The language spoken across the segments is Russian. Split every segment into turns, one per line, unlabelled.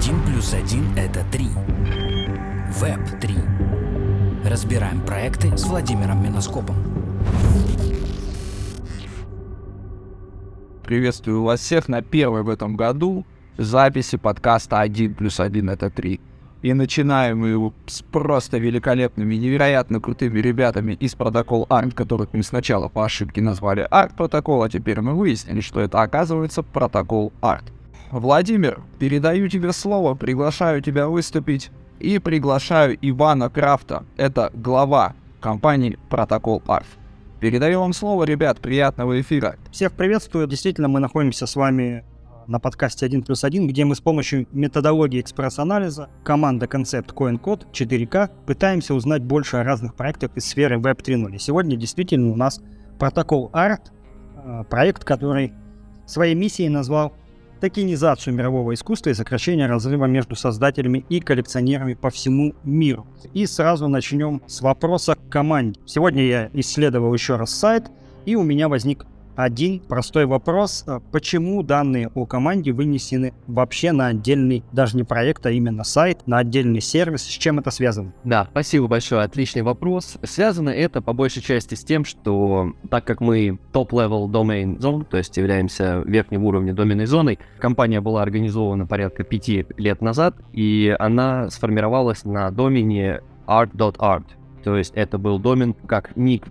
1 плюс 1 это 3. Веб 3. Разбираем проекты с Владимиром Миноскопом.
Приветствую вас всех на первой в этом году записи подкаста 1 плюс 1 это 3. И начинаем мы его с просто великолепными, невероятно крутыми ребятами из протокол ART, которых мы сначала по ошибке назвали ART протокол, а теперь мы выяснили, что это оказывается протокол ART. Владимир, передаю тебе слово, приглашаю тебя выступить и приглашаю Ивана Крафта, это глава компании Протокол Арт. Передаю вам слово, ребят, приятного эфира.
Всех приветствую. Действительно, мы находимся с вами на подкасте 1 плюс 1, где мы с помощью методологии экспресс-анализа команда концепт CoinCode 4K пытаемся узнать больше о разных проектах из сферы Web 3.0. И сегодня действительно у нас протокол ART, э, проект, который своей миссией назвал токенизацию мирового искусства и сокращение разрыва между создателями и коллекционерами по всему миру. И сразу начнем с вопроса к команде. Сегодня я исследовал еще раз сайт, и у меня возник один простой вопрос. А почему данные о команде вынесены вообще на отдельный, даже не проект, а именно сайт, на отдельный сервис? С чем это связано?
Да, спасибо большое, отличный вопрос. Связано это по большей части с тем, что так как мы top-level domain zone, то есть являемся верхним уровнем доменной зоной, компания была организована порядка пяти лет назад, и она сформировалась на домене art.art. То есть это был домен как ник.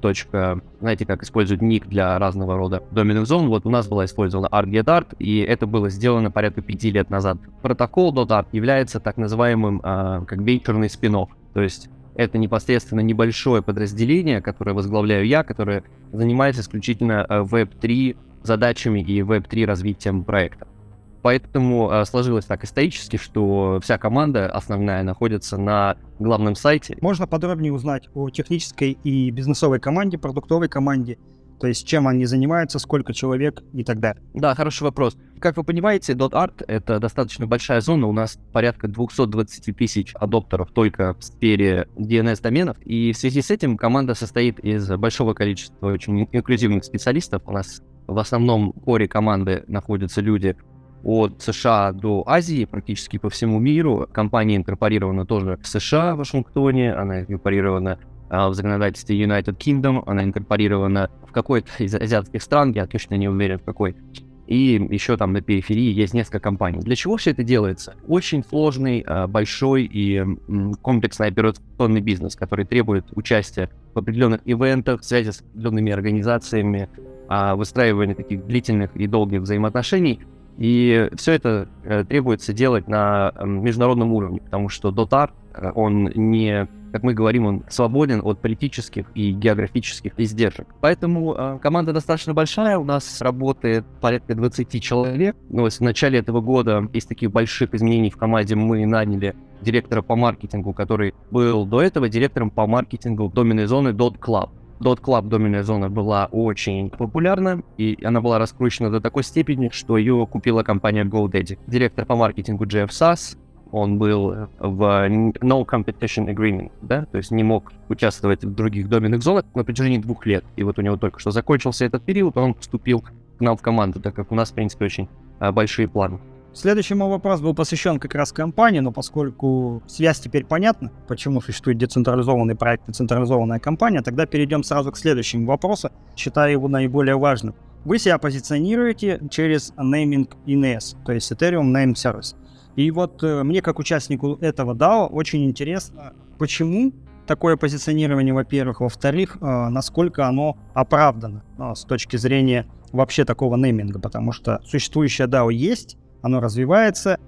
Знаете, как используют ник для разного рода доменных зон. Вот у нас была использована ArtGetArt, и это было сделано порядка пяти лет назад. Протокол .art является так называемым а, как венчурный спин -офф. То есть это непосредственно небольшое подразделение, которое возглавляю я, которое занимается исключительно Web3 а, задачами и Web3 развитием проекта. Поэтому э, сложилось так исторически, что вся команда основная находится на главном сайте.
Можно подробнее узнать о технической и бизнесовой команде, продуктовой команде, то есть чем они занимаются, сколько человек и так далее.
Да, хороший вопрос. Как вы понимаете, .art — это достаточно большая зона. У нас порядка 220 тысяч адоптеров только в сфере DNS-доменов. И в связи с этим команда состоит из большого количества очень инклюзивных специалистов. У нас в основном коре команды находятся люди от США до Азии, практически по всему миру. Компания инкорпорирована тоже в США, в Вашингтоне, она инкорпорирована а, в законодательстве United Kingdom, она инкорпорирована в какой-то из азиатских стран, я точно не уверен в какой. И еще там на периферии есть несколько компаний. Для чего все это делается? Очень сложный, а, большой и комплексный операционный бизнес, который требует участия в определенных ивентах, связи с определенными организациями, а, выстраивания таких длительных и долгих взаимоотношений – и все это э, требуется делать на э, международном уровне, потому что Дотар, э, он не, как мы говорим, он свободен от политических и географических издержек. Поэтому э, команда достаточно большая, у нас работает порядка 20 человек. Но в начале этого года из таких больших изменений в команде мы наняли директора по маркетингу, который был до этого директором по маркетингу доменной зоны .club. Dot Club доменная зона была очень популярна, и она была раскручена до такой степени, что ее купила компания GoDaddy. Директор по маркетингу Джефф Сас, он был в No Competition Agreement, да, то есть не мог участвовать в других доменных зонах на протяжении двух лет. И вот у него только что закончился этот период, он вступил к нам в команду, так как у нас, в принципе, очень а, большие планы.
Следующий мой вопрос был посвящен как раз компании, но поскольку связь теперь понятна, почему существует децентрализованный проект и централизованная компания, тогда перейдем сразу к следующему вопросу, считаю его наиболее важным. Вы себя позиционируете через naming INS, то есть Ethereum Name Service. И вот э, мне, как участнику этого DAO, очень интересно, почему такое позиционирование, во-первых. Во-вторых, э, насколько оно оправдано э, с точки зрения вообще такого нейминга, потому что существующая DAO есть, оно развивается,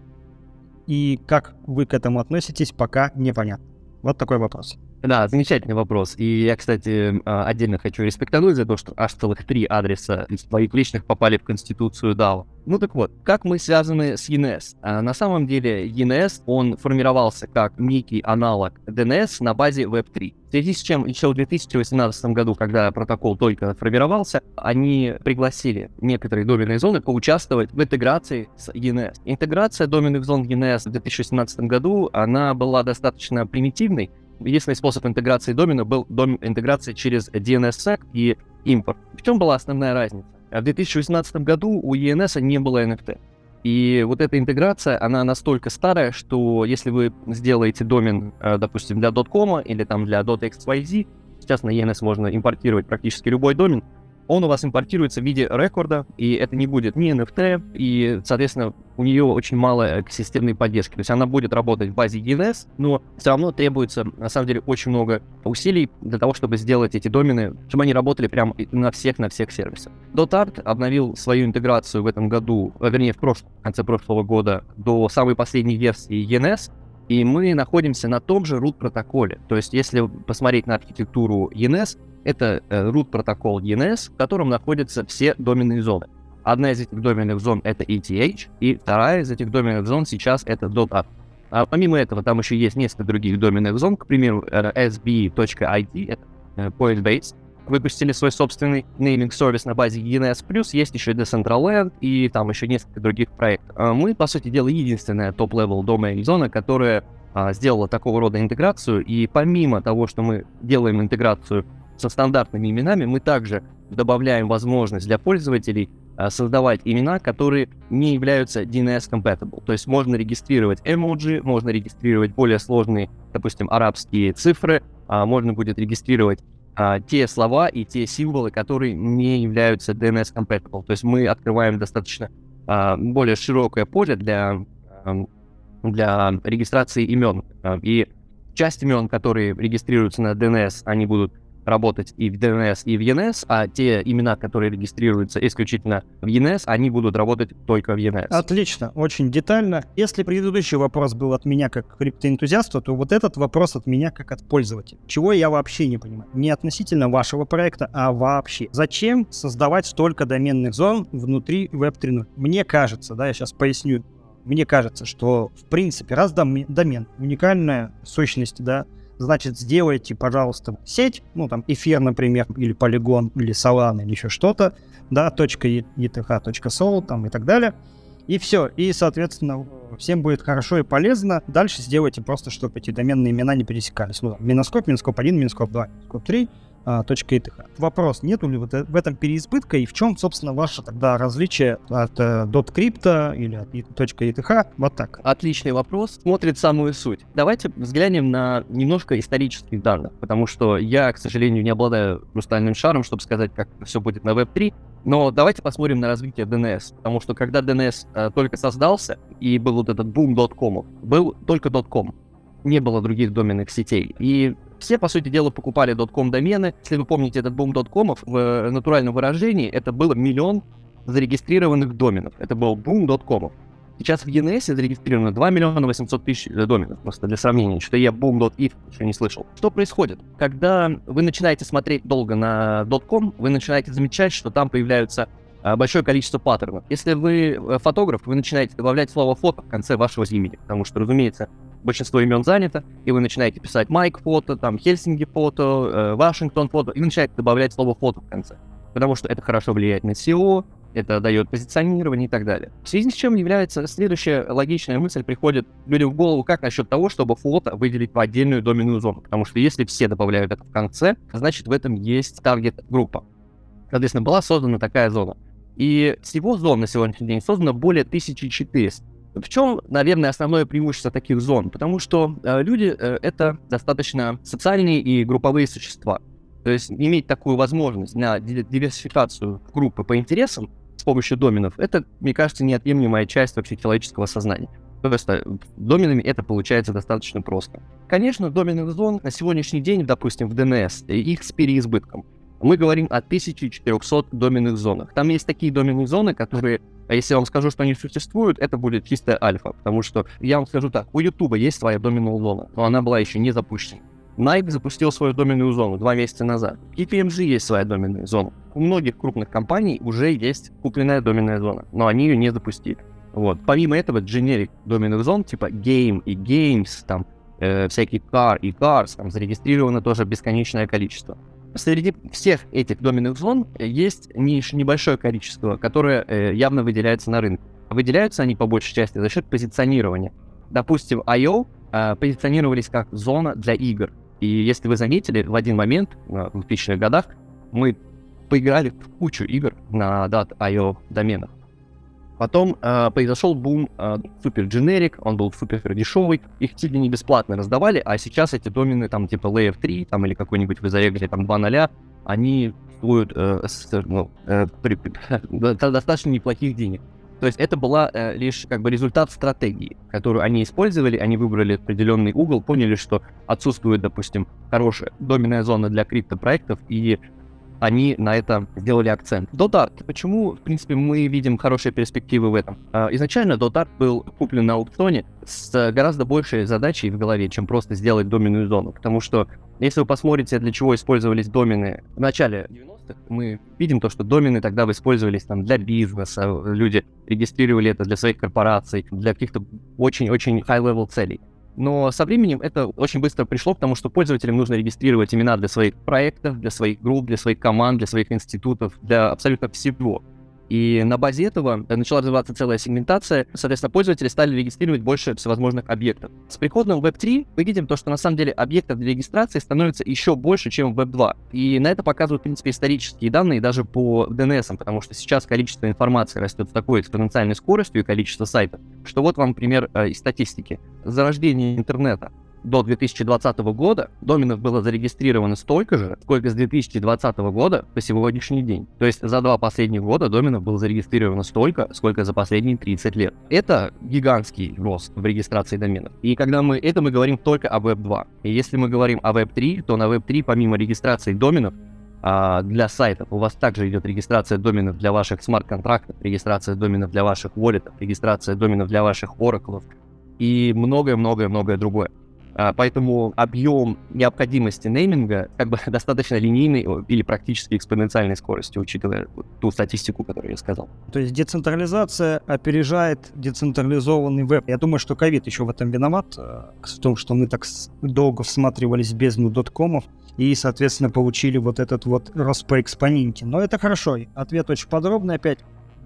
и как вы к этому относитесь, пока непонятно. Вот такой вопрос.
Да, замечательный вопрос. И я, кстати, а, отдельно хочу респектануть за то, что аж целых три адреса из твоих личных попали в Конституцию DAO. Ну так вот, как мы связаны с ENS? А, на самом деле ENS, он формировался как некий аналог DNS на базе Web3. В связи с чем еще в 2018 году, когда протокол только формировался, они пригласили некоторые доменные зоны поучаствовать в интеграции с ENS. Интеграция доменных зон ENS в 2016 году, она была достаточно примитивной, единственный способ интеграции домена был дом, интеграция через DNSSEC и импорт. В чем была основная разница? В 2018 году у ENS не было NFT. И вот эта интеграция, она настолько старая, что если вы сделаете домен, э, допустим, для .com или там для .xyz, сейчас на ENS можно импортировать практически любой домен, он у вас импортируется в виде рекорда, и это не будет ни NFT, и, соответственно, у нее очень мало экосистемной поддержки. То есть она будет работать в базе ENS, но все равно требуется, на самом деле, очень много усилий для того, чтобы сделать эти домены, чтобы они работали прямо на всех, на всех сервисах. Dotart обновил свою интеграцию в этом году, э, вернее, в прошлом, в конце прошлого года, до самой последней версии ENS, и мы находимся на том же root протоколе. То есть, если посмотреть на архитектуру ENS, это э, root протокол DNS, в котором находятся все доменные зоны. Одна из этих доменных зон это ETH, и вторая из этих доменных зон сейчас это .app. А помимо этого, там еще есть несколько других доменных зон, к примеру, sb.id, это э, Pointbase, выпустили свой собственный нейминг сервис на базе ENS+, есть еще Decentraland и там еще несколько других проектов. А мы, по сути дела, единственная top-level domain зона, которая а, сделала такого рода интеграцию, и помимо того, что мы делаем интеграцию со стандартными именами мы также добавляем возможность для пользователей а, создавать имена, которые не являются DNS compatible. То есть можно регистрировать эмоджи, можно регистрировать более сложные, допустим, арабские цифры, а можно будет регистрировать а, те слова и те символы, которые не являются DNS compatible. То есть мы открываем достаточно более широкое поле для, для регистрации имен. И часть имен, которые регистрируются на DNS, они будут работать и в DNS, и в ENS, а те имена, которые регистрируются исключительно в ENS, они будут работать только в ENS.
Отлично, очень детально. Если предыдущий вопрос был от меня как криптоэнтузиаста, то вот этот вопрос от меня как от пользователя. Чего я вообще не понимаю. Не относительно вашего проекта, а вообще. Зачем создавать столько доменных зон внутри Web 3.0? Мне кажется, да, я сейчас поясню, мне кажется, что в принципе раз домен, домен уникальная сущность, да, значит, сделайте, пожалуйста, сеть, ну, там, эфир, например, или полигон, или Solana, или еще что-то, да, .eth.sol, там, и так далее. И все. И, соответственно, всем будет хорошо и полезно. Дальше сделайте просто, чтобы эти доменные имена не пересекались. Ну, Миноскоп, Миноскоп 1, Миноскоп 2, Миноскоп 3, а, точка .eth. Вопрос, нету ли вот в этом переизбытка и в чем, собственно, ваше тогда различие от э, .crypto или от .eth? Вот так.
Отличный вопрос. Смотрит самую суть. Давайте взглянем на немножко исторических данных, потому что я, к сожалению, не обладаю хрустальным шаром, чтобы сказать, как все будет на Web3. Но давайте посмотрим на развитие DNS, потому что когда DNS э, только создался и был вот этот бум .com, был только .com, не было других доменных сетей. И все, по сути дела, покупали .com домены. Если вы помните этот бум .com, в э, натуральном выражении это было миллион зарегистрированных доменов. Это был бум .com. Сейчас в ENS зарегистрировано 2 миллиона 800 тысяч э, доменов, просто для сравнения, что я boom.if еще не слышал. Что происходит? Когда вы начинаете смотреть долго на .com, вы начинаете замечать, что там появляются э, большое количество паттернов. Если вы фотограф, вы начинаете добавлять слово фото в конце вашего имени, потому что, разумеется, большинство имен занято, и вы начинаете писать Майк фото, там Хельсинки фото, э, Вашингтон фото, и начинаете добавлять слово фото в конце. Потому что это хорошо влияет на SEO, это дает позиционирование и так далее. В связи с чем является следующая логичная мысль приходит людям в голову, как насчет того, чтобы фото выделить в отдельную доменную зону. Потому что если все добавляют это в конце, значит в этом есть таргет-группа. Соответственно, была создана такая зона. И всего зон на сегодняшний день создано более 1400. В чем, наверное, основное преимущество таких зон? Потому что э, люди э, это достаточно социальные и групповые существа. То есть иметь такую возможность на диверсификацию группы по интересам с помощью доменов, это, мне кажется, неотъемлемая часть вообще человеческого сознания. Просто доменами это получается достаточно просто. Конечно, доменных зон на сегодняшний день, допустим, в DNS, их с переизбытком. Мы говорим о 1400 доменных зонах. Там есть такие доменные зоны, которые а если я вам скажу, что они существуют, это будет чистая альфа, потому что я вам скажу так, у YouTube есть своя доменная зона, но она была еще не запущена. Nike запустил свою доменную зону два месяца назад. И PMG есть своя доменная зона. У многих крупных компаний уже есть купленная доменная зона, но они ее не запустили. Вот. Помимо этого, generic доменных зон, типа Game и Games, там, э, всякие Car и Cars, там зарегистрировано тоже бесконечное количество. Среди всех этих доменных зон есть лишь небольшое количество, которое э, явно выделяется на рынке. Выделяются они по большей части за счет позиционирования. Допустим, I.O. Э, позиционировались как зона для игр. И если вы заметили, в один момент, э, в 2000-х годах, мы поиграли в кучу игр на .io доменах. Потом э, произошел бум э, дженерик, он был супер дешевый, их чуть ли не бесплатно раздавали, а сейчас эти домены там типа Layer 3 там или какой-нибудь вы зарегали там 2.0, они стоят э, ну, э, при, достаточно неплохих денег. То есть это была э, лишь как бы результат стратегии, которую они использовали, они выбрали определенный угол, поняли, что отсутствует, допустим, хорошая доменная зона для криптопроектов, и они на это сделали акцент. Dotart. Почему, в принципе, мы видим хорошие перспективы в этом? А, изначально Dotart был куплен на аукционе с гораздо большей задачей в голове, чем просто сделать доменную зону. Потому что, если вы посмотрите, для чего использовались домены в начале 90-х, мы видим то, что домены тогда использовались там для бизнеса, люди регистрировали это для своих корпораций, для каких-то очень-очень high-level целей. Но со временем это очень быстро пришло к тому, что пользователям нужно регистрировать имена для своих проектов, для своих групп, для своих команд, для своих институтов, для абсолютно всего. И на базе этого начала развиваться целая сегментация. Соответственно, пользователи стали регистрировать больше всевозможных объектов. С приходом Web3 мы видим то, что на самом деле объектов для регистрации становится еще больше, чем в Web2. И на это показывают, в принципе, исторические данные даже по DNS, потому что сейчас количество информации растет с такой экспоненциальной скоростью и количество сайтов, что вот вам пример э, из статистики. Зарождение интернета до 2020 года доменов было зарегистрировано столько же, сколько с 2020 года по сегодняшний день. То есть за два последних года доменов было зарегистрировано столько, сколько за последние 30 лет. Это гигантский рост в регистрации доменов. И когда мы это мы говорим только о Web 2. И если мы говорим о Web 3, то на Web 3 помимо регистрации доменов а, для сайтов у вас также идет регистрация доменов для ваших смарт-контрактов, регистрация доменов для ваших walletов, регистрация доменов для ваших ораклов и многое-многое-многое другое. А, поэтому объем необходимости нейминга как бы достаточно линейный или практически экспоненциальной скорости, учитывая ту статистику, которую я сказал.
То есть децентрализация опережает децентрализованный веб. Я думаю, что ковид еще в этом виноват, э, в том, что мы так долго всматривались в бездну и, соответственно, получили вот этот вот рост по экспоненте. Но это хорошо. Ответ очень подробный опять.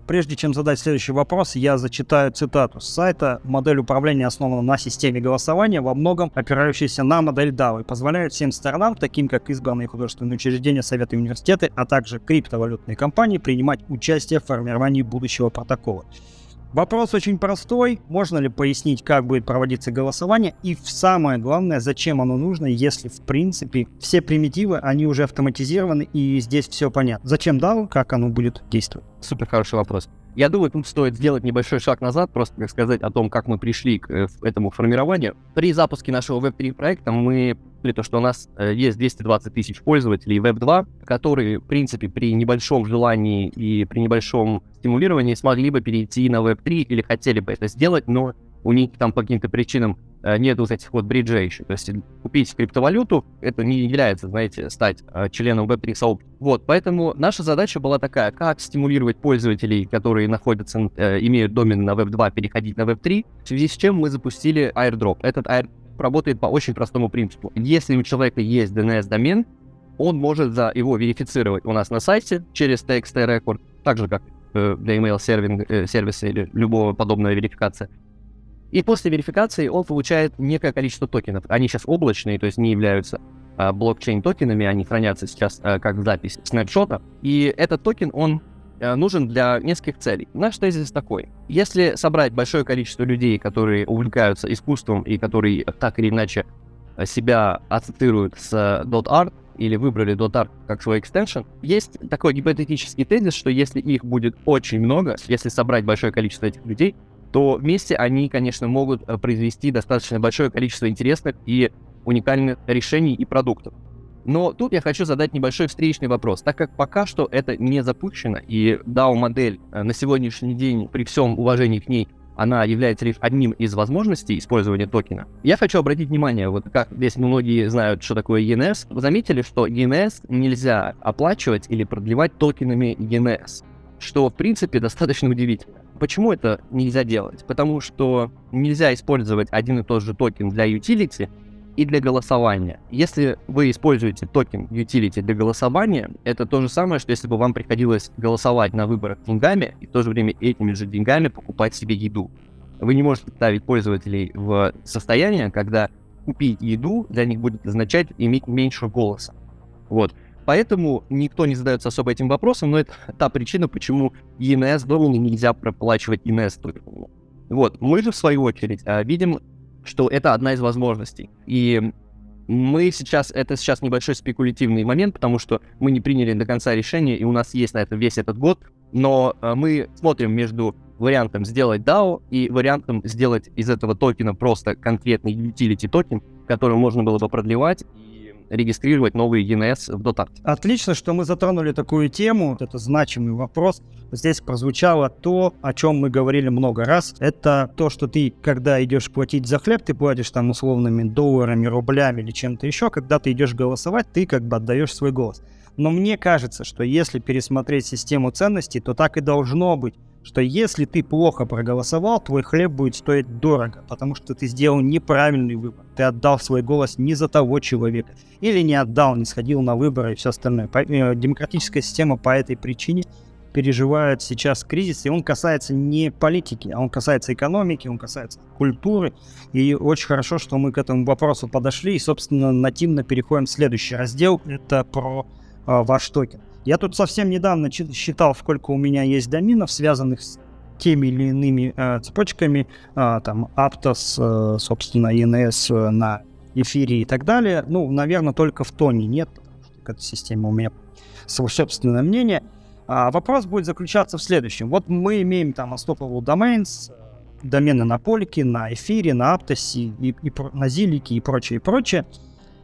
Прежде чем задать следующий вопрос, я зачитаю цитату с сайта. Модель управления основана на системе голосования, во многом опирающейся на модель DAO и позволяет всем сторонам, таким как избранные художественные учреждения, советы и университеты, а также криптовалютные компании, принимать участие в формировании будущего протокола. Вопрос очень простой. Можно ли пояснить, как будет проводиться голосование? И самое главное, зачем оно нужно, если в принципе все примитивы, они уже автоматизированы и здесь все понятно. Зачем DAO, как оно будет действовать?
Супер хороший вопрос. Я думаю, тут стоит сделать небольшой шаг назад, просто как сказать о том, как мы пришли к э, этому формированию. При запуске нашего Web3 проекта мы поняли то, что у нас э, есть 220 тысяч пользователей Web2, которые, в принципе, при небольшом желании и при небольшом стимулировании смогли бы перейти на Web3 или хотели бы это сделать, но у них там по каким-то причинам э, нет вот этих вот бриджей еще. То есть купить криптовалюту, это не является, знаете, стать э, членом Web3 сообщества. Вот, поэтому наша задача была такая, как стимулировать пользователей, которые находятся, э, имеют домен на Web2, переходить на Web3, в связи с чем мы запустили airdrop. Этот airdrop работает по очень простому принципу. Если у человека есть DNS-домен, он может за его верифицировать у нас на сайте через TXT Record, так же, как для email serving, э, сервиса или любого подобного верификации. И после верификации он получает некое количество токенов. Они сейчас облачные, то есть не являются э, блокчейн-токенами, они хранятся сейчас э, как запись снапшота. И этот токен, он Э, нужен для нескольких целей. Наш тезис такой. Если собрать большое количество людей, которые увлекаются искусством и которые так или иначе себя ассоциируют с .art, или выбрали .art как свой экстеншн, есть такой гипотетический тезис, что если их будет очень много, если собрать большое количество этих людей, то вместе они, конечно, могут э, произвести достаточно большое количество интересных и уникальных решений и продуктов. Но тут я хочу задать небольшой встречный вопрос. Так как пока что это не запущено, и DAO-модель э, на сегодняшний день, при всем уважении к ней, она является лишь одним из возможностей использования токена. Я хочу обратить внимание, вот как здесь многие знают, что такое ENS, вы заметили, что ENS нельзя оплачивать или продлевать токенами ENS, что в принципе достаточно удивительно. Почему это нельзя делать? Потому что нельзя использовать один и тот же токен для utility и для голосования. Если вы используете токен utility для голосования, это то же самое, что если бы вам приходилось голосовать на выборах деньгами и в то же время этими же деньгами покупать себе еду. Вы не можете ставить пользователей в состояние, когда купить еду для них будет означать иметь меньше голоса. Вот. Поэтому никто не задается особо этим вопросом, но это та причина, почему ENS домену нельзя проплачивать ENS токеном. Вот, мы же в свою очередь а, видим, что это одна из возможностей. И мы сейчас, это сейчас небольшой спекулятивный момент, потому что мы не приняли до конца решение, и у нас есть на это весь этот год, но а, мы смотрим между вариантом сделать DAO и вариантом сделать из этого токена просто конкретный utility токен, который можно было бы продлевать регистрировать новые ENS в Dotart.
Отлично, что мы затронули такую тему. Это значимый вопрос. Здесь прозвучало то, о чем мы говорили много раз. Это то, что ты, когда идешь платить за хлеб, ты платишь там условными долларами, рублями или чем-то еще. Когда ты идешь голосовать, ты как бы отдаешь свой голос. Но мне кажется, что если пересмотреть систему ценностей, то так и должно быть что если ты плохо проголосовал, твой хлеб будет стоить дорого, потому что ты сделал неправильный выбор. Ты отдал свой голос не за того человека. Или не отдал, не сходил на выборы и все остальное. Э, демократическая система по этой причине переживает сейчас кризис, и он касается не политики, а он касается экономики, он касается культуры. И очень хорошо, что мы к этому вопросу подошли, и, собственно, нативно переходим в следующий раздел. Это про э, ваш токен. Я тут совсем недавно считал, сколько у меня есть доменов, связанных с теми или иными э, цепочками, э, там, Aptos, э, собственно, ENS э, на эфире и так далее. Ну, наверное, только в тоне нет, потому что к этой системе у меня свое собственное мнение. А вопрос будет заключаться в следующем. Вот мы имеем там Unstoppable Domains, э, домены на Полике, на эфире, на Аптосе, и, и на Зилике и прочее, и прочее.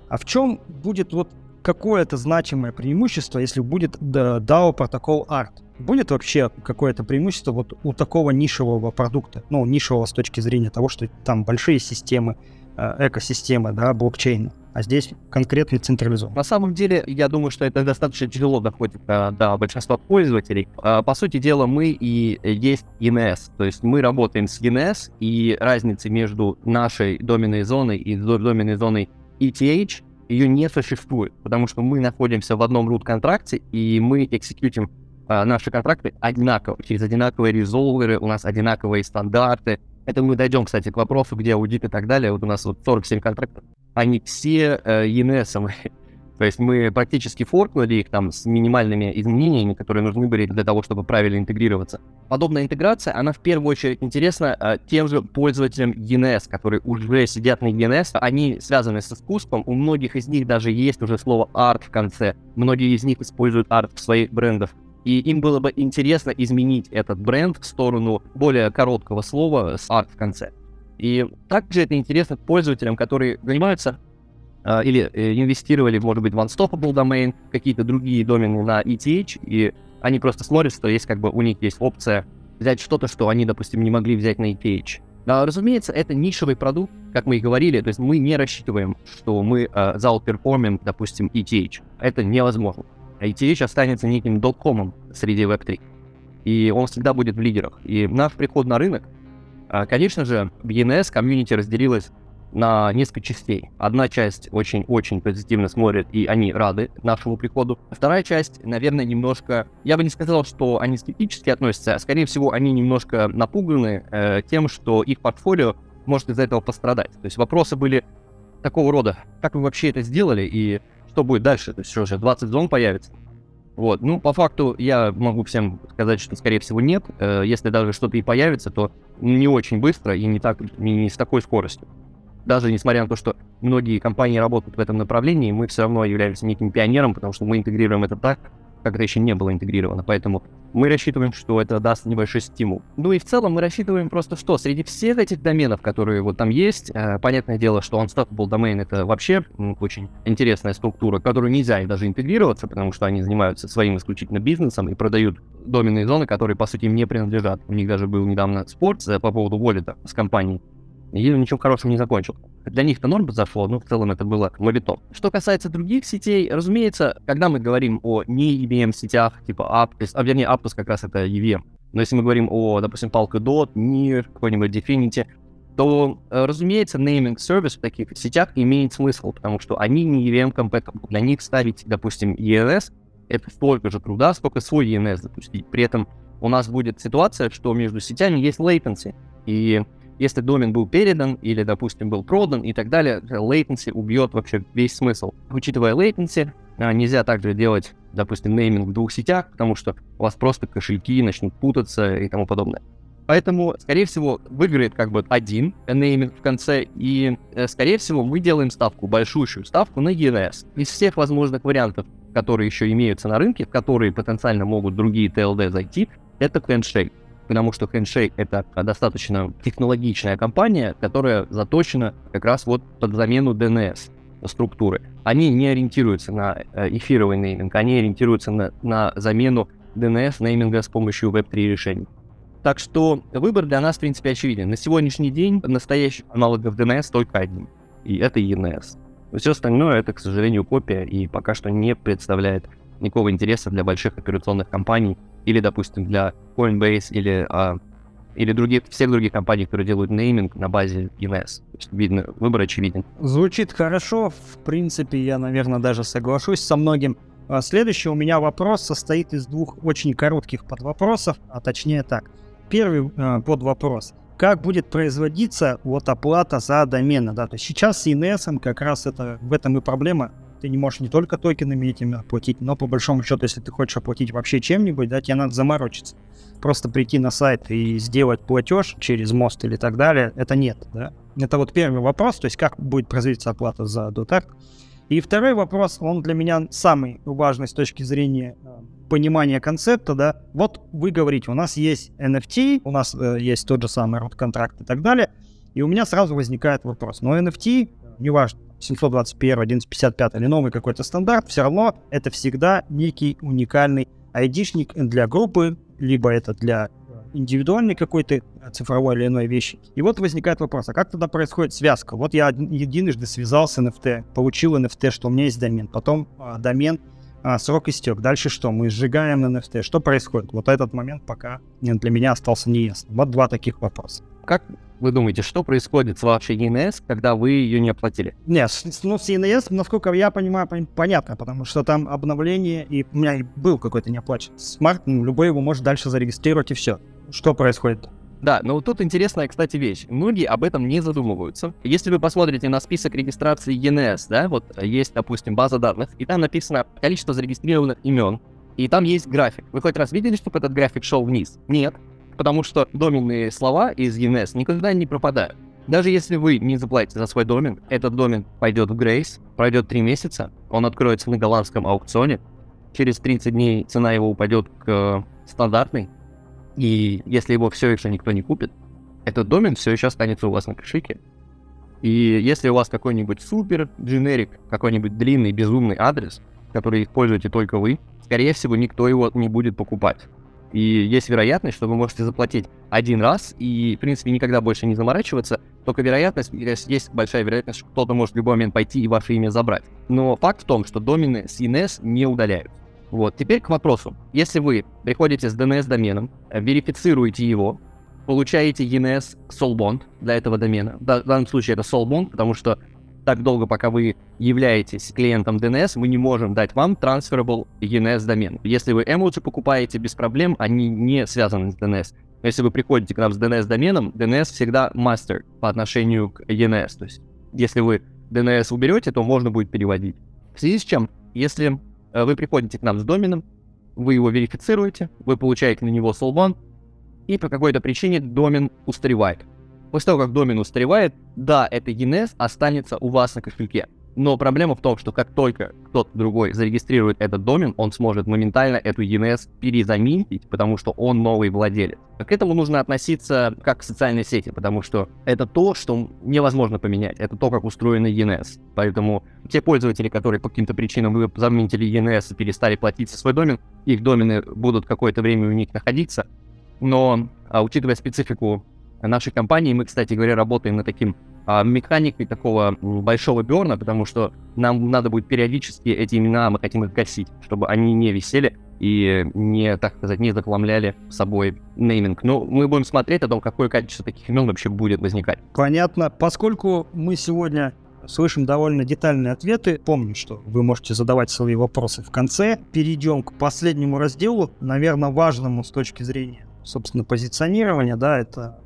А в чем будет вот какое-то значимое преимущество, если будет DAO протокол ART? Будет вообще какое-то преимущество вот у такого нишевого продукта? Ну, нишевого с точки зрения того, что там большие системы, э, экосистемы, да, блокчейна. А здесь конкретно централизован.
На самом деле, я думаю, что это достаточно тяжело доходит до, до большинства пользователей. А, по сути дела, мы и есть ENS. То есть мы работаем с ENS, и разницы между нашей доменной зоной и доменной зоной ETH ее не существует, потому что мы находимся в одном root-контракте, и мы экзекьютим а, наши контракты одинаково, через одинаковые резолверы, у нас одинаковые стандарты. Это мы дойдем, кстати, к вопросу, где аудит и так далее. Вот у нас вот 47 контрактов. Они все э, ENS то есть мы практически форкнули их там с минимальными изменениями, которые нужны были для того, чтобы правильно интегрироваться. Подобная интеграция, она в первую очередь интересна а, тем же пользователям ENS, которые уже сидят на ENS. Они связаны с искусством, у многих из них даже есть уже слово арт в конце. Многие из них используют арт в своих брендах. И им было бы интересно изменить этот бренд в сторону более короткого слова с арт в конце. И также это интересно пользователям, которые занимаются а, или э, инвестировали, может быть, в Unstoppable Domain, какие-то другие домены на ETH, и они просто смотрят, что есть как бы у них есть опция взять что-то, что они, допустим, не могли взять на ETH. Но, разумеется, это нишевый продукт, как мы и говорили, то есть мы не рассчитываем, что мы э, заутперформим, допустим, ETH. Это невозможно. ETH останется неким доткомом среди Web3. И он всегда будет в лидерах. И наш приход на рынок, э, конечно же, в ENS комьюнити разделилось на несколько частей. Одна часть очень-очень позитивно смотрит, и они рады нашему приходу. Вторая часть, наверное, немножко... Я бы не сказал, что они скептически относятся, а скорее всего, они немножко напуганы э, тем, что их портфолио может из-за этого пострадать. То есть вопросы были такого рода. Как вы вообще это сделали, и что будет дальше? То есть что же, 20 зон появится? Вот, ну, по факту я могу всем сказать, что, скорее всего, нет. Э, если даже что-то и появится, то не очень быстро и не, так, не с такой скоростью даже несмотря на то, что многие компании работают в этом направлении, мы все равно являемся неким пионером, потому что мы интегрируем это так, как это еще не было интегрировано. Поэтому мы рассчитываем, что это даст небольшой стимул. Ну и в целом мы рассчитываем просто что? Среди всех этих доменов, которые вот там есть, э, понятное дело, что Unstoppable Domain это вообще очень интересная структура, которую нельзя даже интегрироваться, потому что они занимаются своим исключительно бизнесом и продают доменные зоны, которые, по сути, им не принадлежат. У них даже был недавно спор по поводу воллета с компанией и ничего хорошего не закончил. Для них-то норм зашло, но в целом это было мовитон. Что касается других сетей, разумеется, когда мы говорим о не EVM сетях, типа Aptos, а вернее Aptos как раз это EVM, но если мы говорим о, допустим, Polkadot, NIR, какой-нибудь Definity, то, э, разумеется, naming сервис в таких сетях имеет смысл, потому что они не EVM compatible. Для них ставить, допустим, ENS это столько же труда, сколько свой ENS запустить. При этом у нас будет ситуация, что между сетями есть latency, и если домен был передан или, допустим, был продан и так далее, latency убьет вообще весь смысл. Учитывая latency, А, нельзя также делать, допустим, нейминг в двух сетях, потому что у вас просто кошельки начнут путаться и тому подобное. Поэтому, скорее всего, выиграет как бы один нейминг в конце, и, э, скорее всего, мы делаем ставку, большущую ставку на ENS. Из всех возможных вариантов, которые еще имеются на рынке, в которые потенциально могут другие TLD зайти, это Handshake. Потому что Handshake — это достаточно технологичная компания, которая заточена как раз вот под замену DNS структуры. Они не ориентируются на э, эфировый нейминг, они ориентируются на, на замену DNS нейминга с помощью Web3 решений. Так что выбор для нас, в принципе, очевиден. На сегодняшний день настоящих аналогов DNS только один, и это ENS. Все остальное это, к сожалению, копия и пока что не представляет никакого интереса для больших операционных компаний или, допустим, для Coinbase или а, или других, всех других компаний, которые делают нейминг на базе ENS. Видно, выбор очевиден.
Звучит хорошо, в принципе, я, наверное, даже соглашусь со многим. А следующий у меня вопрос состоит из двух очень коротких подвопросов, а точнее так. Первый э, подвопрос. Как будет производиться вот оплата за домены? Да? То есть сейчас с ENS как раз это, в этом и проблема ты не можешь не только токенами этими оплатить, но по большому счету, если ты хочешь оплатить вообще чем-нибудь, да, тебе надо заморочиться. Просто прийти на сайт и сделать платеж через мост или так далее, это нет, да. Это вот первый вопрос, то есть как будет производиться оплата за Dotart. И второй вопрос, он для меня самый важный с точки зрения э, понимания концепта, да. Вот вы говорите, у нас есть NFT, у нас э, есть тот же самый род контракт и так далее, и у меня сразу возникает вопрос, но NFT, неважно, 721, 1155 или новый какой-то стандарт, все равно это всегда некий уникальный айдишник для группы, либо это для индивидуальной какой-то цифровой или иной вещи. И вот возникает вопрос, а как тогда происходит связка? Вот я единожды связал с NFT, получил NFT, что у меня есть домен, потом а, домен, а, срок истек, дальше что? Мы сжигаем NFT, что происходит? Вот этот момент пока для меня остался неясным. Вот два таких вопроса.
Как вы думаете, что происходит с вашей ENS, когда вы ее не оплатили?
Нет, ну с ENS, насколько я понимаю, понятно, потому что там обновление, и у меня был какой-то неоплаченный смарт, ну, любой его может дальше зарегистрировать, и все. Что происходит?
Да, но вот тут интересная, кстати, вещь. Многие об этом не задумываются. Если вы посмотрите на список регистрации ENS, да, вот есть, допустим, база данных, и там написано количество зарегистрированных имен, и там есть график. Вы хоть раз видели, чтобы этот график шел вниз? Нет потому что доменные слова из ENS никогда не пропадают. Даже если вы не заплатите за свой домен, этот домен пойдет в Грейс, пройдет 3 месяца, он откроется на голландском аукционе, через 30 дней цена его упадет к стандартной, и если его все еще никто не купит, этот домен все еще останется у вас на кошельке. И если у вас какой-нибудь супер дженерик, какой-нибудь длинный безумный адрес, который используете только вы, скорее всего, никто его не будет покупать. И есть вероятность, что вы можете заплатить один раз и, в принципе, никогда больше не заморачиваться. Только вероятность, есть большая вероятность, что кто-то может в любой момент пойти и ваше имя забрать. Но факт в том, что домены с ENS не удаляют. Вот, теперь к вопросу. Если вы приходите с DNS-доменом, верифицируете его, получаете ENS Soulbond для этого домена. В данном случае это Soulbond, потому что так долго, пока вы являетесь клиентом DNS, мы не можем дать вам transferable ENS домен. Если вы emoji покупаете без проблем, они не связаны с DNS. Но если вы приходите к нам с DNS доменом, DNS всегда master по отношению к ENS. То есть, если вы DNS уберете, то можно будет переводить. В связи с чем, если э, вы приходите к нам с доменом, вы его верифицируете, вы получаете на него soul и по какой-то причине домен устаревает. После того, как домен устаревает, да, это ENS останется у вас на кошельке. Но проблема в том, что как только кто-то другой зарегистрирует этот домен, он сможет моментально эту ENS перезаменить, потому что он новый владелец. К этому нужно относиться как к социальной сети, потому что это то, что невозможно поменять. Это то, как устроена ENS. Поэтому те пользователи, которые по каким-то причинам вы заменили ENS и перестали платить за свой домен, их домены будут какое-то время у них находиться. Но, а, учитывая специфику нашей компании. Мы, кстати говоря, работаем над таким а, механикой такого большого берна, потому что нам надо будет периодически эти имена, мы хотим их гасить, чтобы они не висели и не, так сказать, не захламляли собой нейминг. Но мы будем смотреть о том, какое качество таких имен вообще будет возникать.
Понятно. Поскольку мы сегодня слышим довольно детальные ответы. Помню, что вы можете задавать свои вопросы в конце. Перейдем к последнему разделу, наверное, важному с точки зрения, собственно, позиционирования, да, это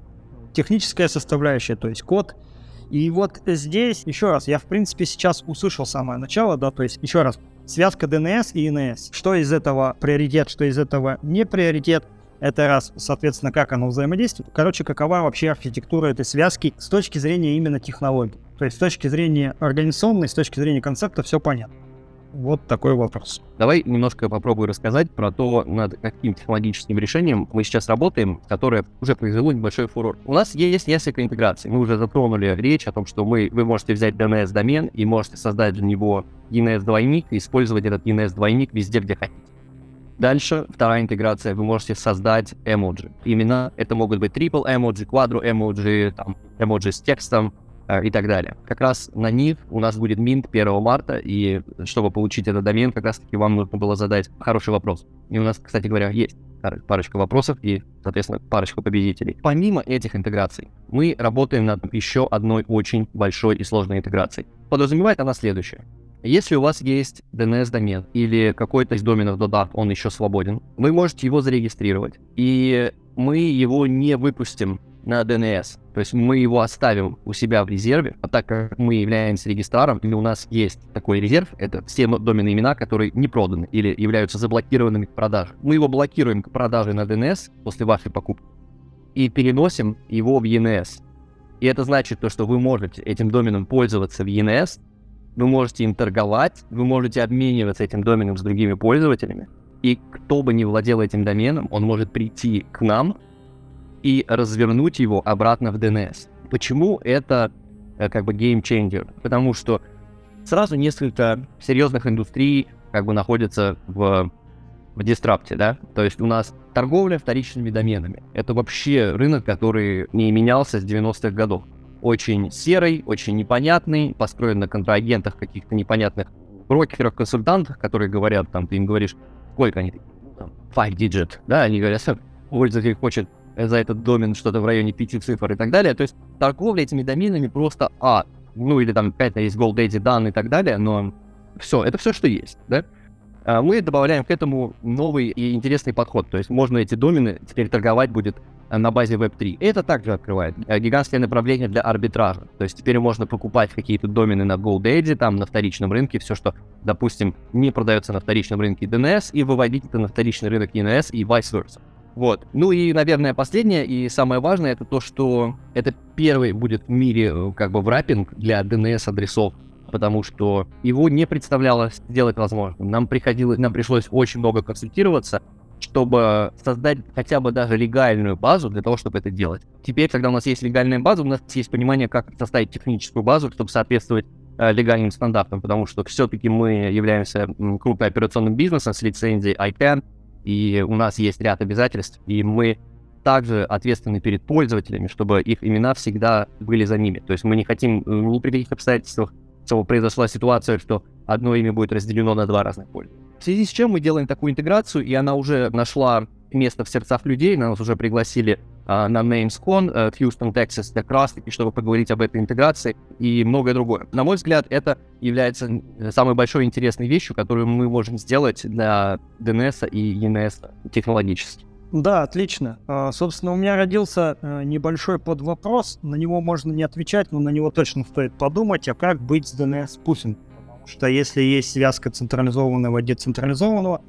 техническая составляющая, то есть код. И вот здесь, еще раз, я в принципе сейчас услышал самое начало, да, то есть еще раз, связка DNS и INS. Что из этого приоритет, что из этого не приоритет. Это раз, соответственно, как оно взаимодействует. Короче, какова вообще архитектура этой связки с точки зрения именно технологий. То есть с точки зрения организационной, с точки зрения концепта все понятно. Вот такой вопрос.
Давай немножко попробую рассказать про то, над каким технологическим решением мы сейчас работаем, которое уже произвело небольшой фурор. У нас есть несколько интеграций. Мы уже затронули речь о том, что мы, вы можете взять DNS-домен и можете создать для него ENS-двойник и использовать этот ENS-двойник везде, где хотите. Дальше, вторая интеграция, вы можете создать эмоджи. Именно это могут быть triple emoji, quadro emoji, там, эмоджи с текстом, и так далее. Как раз на них у нас будет минт 1 марта, и чтобы получить этот домен, как раз-таки вам нужно было задать хороший вопрос. И у нас, кстати говоря, есть парочка вопросов и, соответственно, парочка победителей. Помимо этих интеграций, мы работаем над еще одной очень большой и сложной интеграцией. Подразумевает она следующее. Если у вас есть DNS-домен или какой-то из доменов Dodart, он еще свободен, вы можете его зарегистрировать, и мы его не выпустим на DNS. То есть мы его оставим у себя в резерве, а так как мы являемся регистраром, или у нас есть такой резерв, это все доменные имена, которые не проданы или являются заблокированными к продаже. Мы его блокируем к продаже на DNS после вашей покупки и переносим его в ENS. И это значит то, что вы можете этим доменом пользоваться в ENS, вы можете им торговать, вы можете обмениваться этим доменом с другими пользователями, и кто бы ни владел этим доменом, он может прийти к нам и развернуть его обратно в DNS. Почему это э, как бы changer? Потому что сразу несколько серьезных индустрий как бы находятся в, в дистрапте, да? То есть у нас торговля вторичными доменами. Это вообще рынок, который не менялся с 90-х годов. Очень серый, очень непонятный, построен на контрагентах каких-то непонятных брокерах, консультантах, которые говорят, там, ты им говоришь, сколько они, там, five digit, да, они говорят, пользователь хочет за этот домен что-то в районе 5 цифр и так далее. То есть торговля этими доменами просто А. Ну или там опять есть GoDaddy данные и так далее, но все, это все, что есть, да? А мы добавляем к этому новый и интересный подход. То есть можно эти домены теперь торговать будет э, на базе Web3. И это также открывает э, гигантское направление для арбитража. То есть теперь можно покупать какие-то домены на GoDaddy, там на вторичном рынке, все, что, допустим, не продается на вторичном рынке DNS, и выводить это на вторичный рынок ENS и vice versa. Вот. Ну и, наверное, последнее и самое важное, это то, что это первый будет в мире э, как бы враппинг для DNS-адресов, потому что его не представлялось сделать возможным. Нам, приходилось, нам пришлось очень много консультироваться, чтобы создать хотя бы даже легальную базу для того, чтобы это делать. Теперь, когда у нас есть легальная база, у нас есть понимание, как составить техническую базу, чтобы соответствовать э, легальным стандартам, потому что все-таки мы являемся крупным операционным бизнесом с лицензией ICANN, и у нас есть ряд обязательств, и мы также ответственны перед пользователями, чтобы их имена всегда были за ними. То есть мы не хотим э, ни при каких обстоятельствах, чтобы произошла ситуация, что одно имя будет разделено на два разных пользователя. В связи с чем мы делаем такую интеграцию, и она уже нашла место в сердцах людей, нас уже пригласили а, на NamesCon а, в Houston, Texas, как раз таки, чтобы поговорить об этой интеграции и многое другое. На мой взгляд, это является самой большой интересной вещью, которую мы можем сделать для DNS и ENS технологически.
Да, отлично. А, собственно, у меня родился а, небольшой подвопрос. На него можно не отвечать, но на него точно стоит подумать. А как быть с DNS пусинг? Потому что если есть связка централизованного и децентрализованного,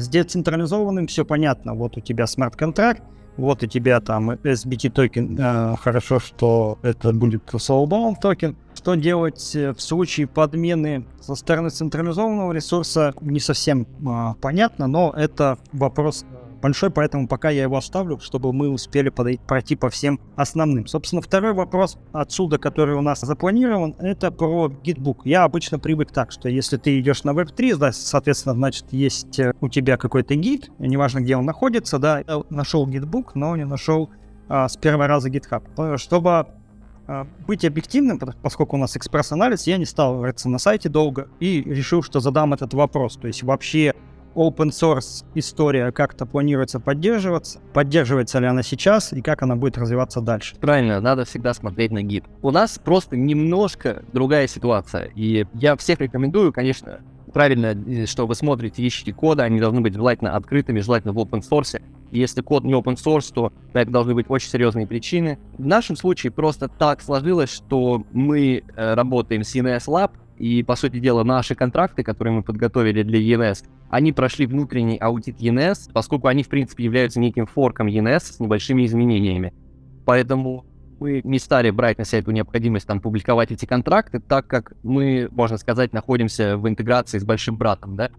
с децентрализованным все понятно. Вот у тебя смарт-контракт, вот у тебя там SBT токен, э, хорошо, что это будет soulbound токен. Что делать э, в случае подмены со стороны централизованного ресурса, не совсем э, понятно, но это вопрос большой, поэтому пока я его оставлю, чтобы мы успели подойти, пройти по всем основным. Собственно, второй вопрос отсюда, который у нас запланирован, это про GitBook. Я обычно привык так, что если ты идешь на Web3, да, соответственно, значит, есть э, у тебя какой-то гид, неважно, где он находится, да, нашел гитбук, но не нашел а, с первого раза GitHub. Чтобы а, быть объективным, поскольку у нас экспресс-анализ, я не стал рыться на сайте долго и решил, что задам этот вопрос. То есть вообще open source история как-то планируется поддерживаться, поддерживается ли она сейчас и как она будет развиваться дальше.
Правильно, надо всегда смотреть на гид. У нас просто немножко другая ситуация, и я всех рекомендую, конечно, правильно, э, что вы смотрите, ищите коды, они должны быть желательно открытыми, желательно в open source. Если код не open source, то это должны быть очень серьезные причины. В нашем случае просто так сложилось, что мы э, работаем с CNS Lab, и, по сути дела, наши контракты, которые мы подготовили для ENS, они прошли внутренний аудит ENS, поскольку они, в принципе, являются неким форком ENS с небольшими изменениями. Поэтому мы не стали брать на себя эту необходимость там публиковать эти контракты, так как мы, можно сказать, находимся в интеграции с большим братом, да.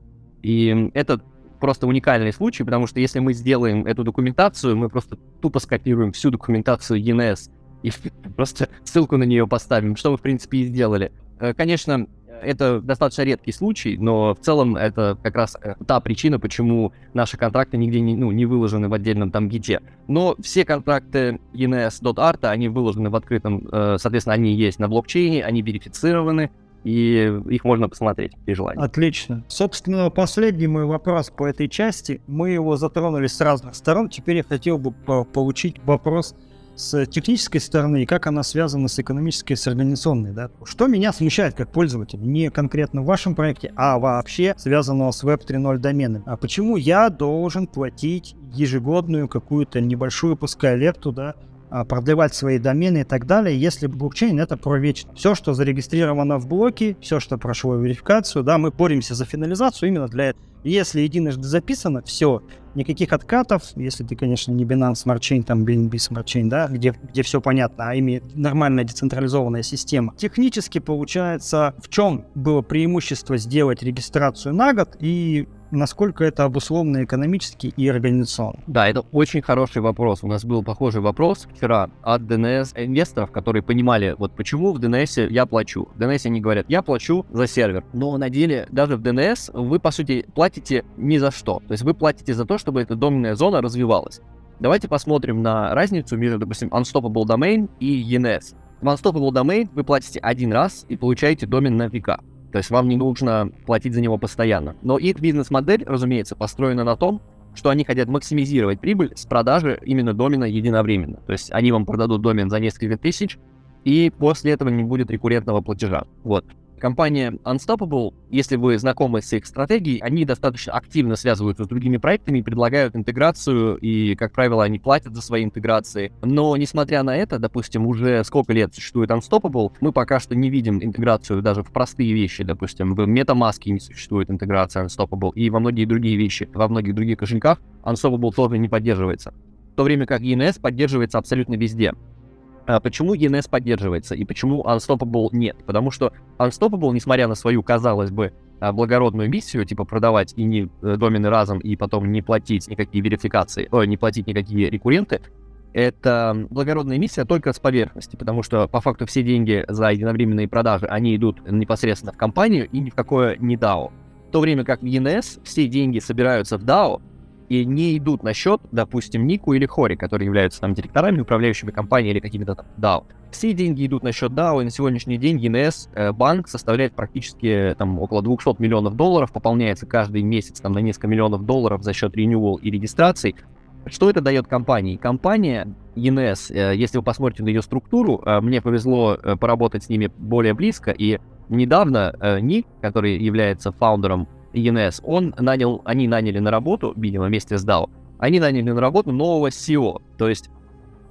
И это просто уникальный случай, потому что если мы сделаем эту документацию, мы просто тупо скопируем всю документацию ENS и просто ссылку на нее поставим, что мы, в принципе, и сделали. Э, конечно, это достаточно редкий случай, но в целом это как раз э, та причина, почему наши контракты нигде не, ну, не выложены в отдельном там гите. Но все контракты ENS.art, они выложены в открытом, э, соответственно, они есть на блокчейне, они верифицированы, и их можно посмотреть при желании.
Отлично. Собственно, последний мой вопрос по этой части. Мы его затронули с разных сторон. Теперь я хотел бы получить вопрос с технической стороны и как она связана с экономической, с организационной. Да? Что меня смущает как пользователь, не конкретно в вашем проекте, а вообще связанного с Web 3.0 доменами. А почему я должен платить ежегодную какую-то небольшую, пускай лепту, да, продлевать свои домены и так далее, если блокчейн это про вечно. Все, что зарегистрировано в блоке, все, что прошло верификацию, да, мы боремся за финализацию именно для этого. Если единожды записано, все, никаких откатов, если ты, конечно, не Binance Smart Chain, там BNB Smart Chain, да, где, где все понятно, а имеет нормальная децентрализованная система. Технически получается, в чем было преимущество сделать регистрацию на год и насколько это обусловлено экономически и организационно?
Да, это очень хороший вопрос. У нас был похожий вопрос вчера от DNS инвесторов, которые понимали, вот почему в DNS я плачу. В DNS они говорят, я плачу за сервер. Но на деле даже в DNS вы, по сути, платите ни за что. То есть вы платите за то, чтобы эта доменная зона развивалась. Давайте посмотрим на разницу между, допустим, Unstoppable Domain и ENS. В Unstoppable Domain вы платите один раз и получаете домен на века. То есть вам не нужно платить за него постоянно. Но их бизнес-модель, разумеется, построена на том, что они хотят максимизировать прибыль с продажи именно домена единовременно. То есть они вам продадут домен за несколько тысяч, и после этого не будет рекуррентного платежа. Вот. Компания Unstoppable, если вы знакомы с их стратегией, они достаточно активно связываются с другими проектами предлагают интеграцию, и, как правило, они платят за свои интеграции. Но, несмотря на это, допустим, уже сколько лет существует Unstoppable, мы пока что не видим интеграцию даже в простые вещи, допустим, в MetaMask не существует интеграция Unstoppable, и во многие другие вещи, во многих других кошельках Unstoppable тоже не поддерживается. В то время как ENS поддерживается абсолютно везде. А почему ENS поддерживается и почему Unstoppable нет? Потому что Unstoppable, несмотря на свою, казалось бы, а, благородную миссию, типа продавать и не э, домены разом, и потом не платить никакие верификации, ой, не платить никакие рекурренты, это благородная миссия только с поверхности, потому что по факту все деньги за единовременные продажи, они идут непосредственно в компанию и ни в какое не DAO. В то время как в ENS все деньги собираются в DAO, и не идут на счет, допустим, Нику или Хори, которые являются там директорами, управляющими компанией или какими-то там DAO. Все деньги идут на счет DAO, и на сегодняшний день ENS э, банк составляет практически там около 200 миллионов долларов, пополняется каждый месяц там на несколько миллионов долларов за счет renewal и регистраций. Что это дает компании? Компания ENS, э, если вы посмотрите на ее структуру, э, мне повезло э, поработать с ними более близко, и недавно э, Ник, который является фаундером ENS, он нанял, они наняли на работу, видимо, вместе с DAO, они наняли на работу нового CEO. То есть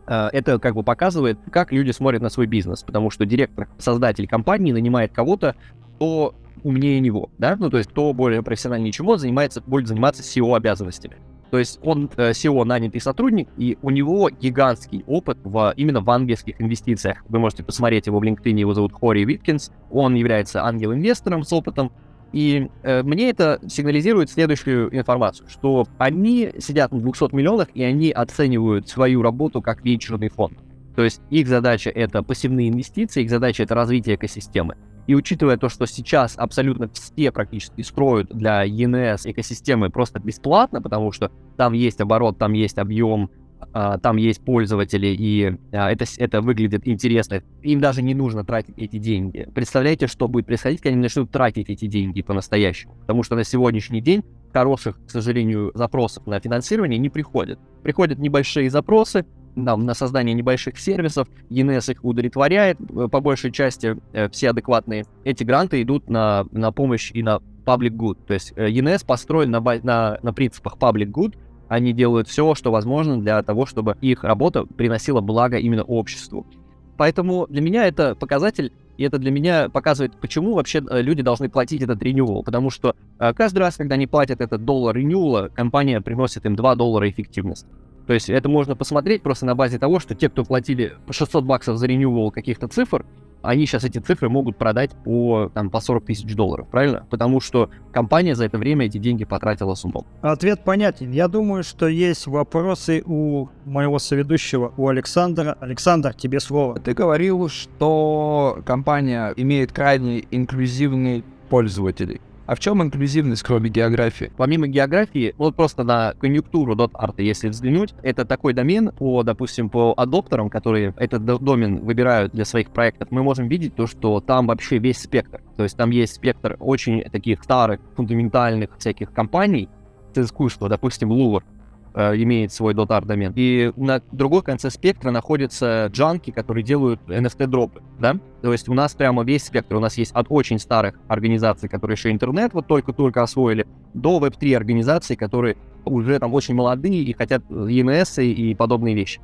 э, это как бы показывает, как люди смотрят на свой бизнес, потому что директор, создатель компании нанимает кого-то, кто умнее него, да, ну то есть кто более профессиональнее чего занимается, будет заниматься SEO обязанностями. То есть он э, SEO нанятый сотрудник, и у него гигантский опыт в, именно в ангельских инвестициях. Вы можете посмотреть его в LinkedIn, его зовут Хори Виткинс. Он является ангел-инвестором с опытом, и э, мне это сигнализирует следующую информацию, что они сидят на 200 миллионах, и они оценивают свою работу как венчурный фонд. То есть их задача это пассивные инвестиции, их задача это развитие экосистемы. И учитывая то, что сейчас абсолютно все практически строят для ENS экосистемы просто бесплатно, потому что там есть оборот, там есть объем, там есть пользователи, и а, это, это выглядит интересно. Им даже не нужно тратить эти деньги. Представляете, что будет происходить, когда они начнут тратить эти деньги по-настоящему? Потому что на сегодняшний день хороших, к сожалению, запросов на финансирование не приходит. Приходят небольшие запросы, там, на создание небольших сервисов, ENS их удовлетворяет, э, по большей части э, все адекватные. Эти гранты идут на, на помощь и на public good. То есть э, ENS построен на, на, на принципах public good, они делают все, что возможно для того, чтобы их работа приносила благо именно обществу. Поэтому для меня это показатель И это для меня показывает, почему вообще э, люди должны платить этот renewal. Потому что э, каждый раз, когда они платят этот доллар renewal, компания приносит им 2 доллара эффективности. То есть это можно посмотреть просто на базе того, что те, кто платили по 600 баксов за renewal каких-то цифр, они сейчас эти цифры могут продать по, там, по 40 тысяч долларов, правильно? Потому что компания за это время эти деньги потратила с умом.
Ответ понятен. Я думаю, что есть вопросы у моего соведущего, у Александра. Александр, тебе слово.
Ты говорил, что компания имеет крайне инклюзивный пользователей. А в чем инклюзивность, кроме географии?
Помимо географии, вот просто на конъюнктуру .art, если взглянуть, это такой домен по, допустим, по адоптерам, которые этот домен выбирают для своих проектов, мы можем видеть то, что там вообще весь спектр. То есть там есть спектр очень таких старых, фундаментальных всяких компаний искусства, допустим, э, имеет свой .art домен. И на другой конце спектра находятся джанки, которые делают NFT-дропы, да? То есть у нас прямо весь спектр, у нас есть от очень старых организаций, которые еще интернет вот только-только освоили, до Web3 организаций, которые уже там очень молодые и хотят ENS и подобные вещи.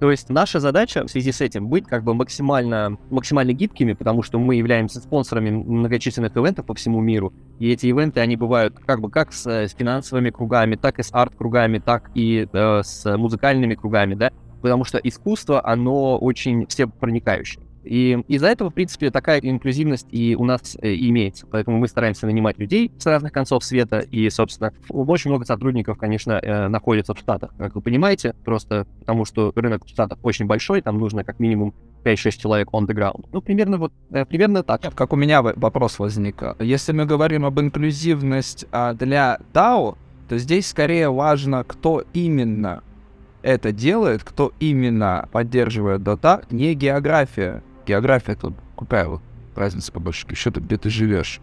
То есть наша задача в связи с этим быть как бы максимально, максимально гибкими, потому что мы являемся спонсорами многочисленных ивентов по всему миру. И эти ивенты, они бывают как бы как с, с финансовыми кругами, так и с арт-кругами, так и э, с музыкальными кругами, да. Потому что искусство, оно очень всепроникающее. И из-за этого, в принципе, такая инклюзивность и у нас э, имеется. Поэтому мы стараемся нанимать людей с разных концов света. И, собственно, очень много сотрудников, конечно, э, находится в Штатах, как вы понимаете, просто потому что рынок в Штатах очень большой, там нужно как минимум 5-6 человек on the ground. Ну, примерно вот, э, примерно так.
Как у меня вопрос возник. Если мы говорим об инклюзивности а, для DAO, то здесь скорее важно, кто именно это делает, кто именно поддерживает дота, не география география тут какая вот разница по большому счету, где ты живешь.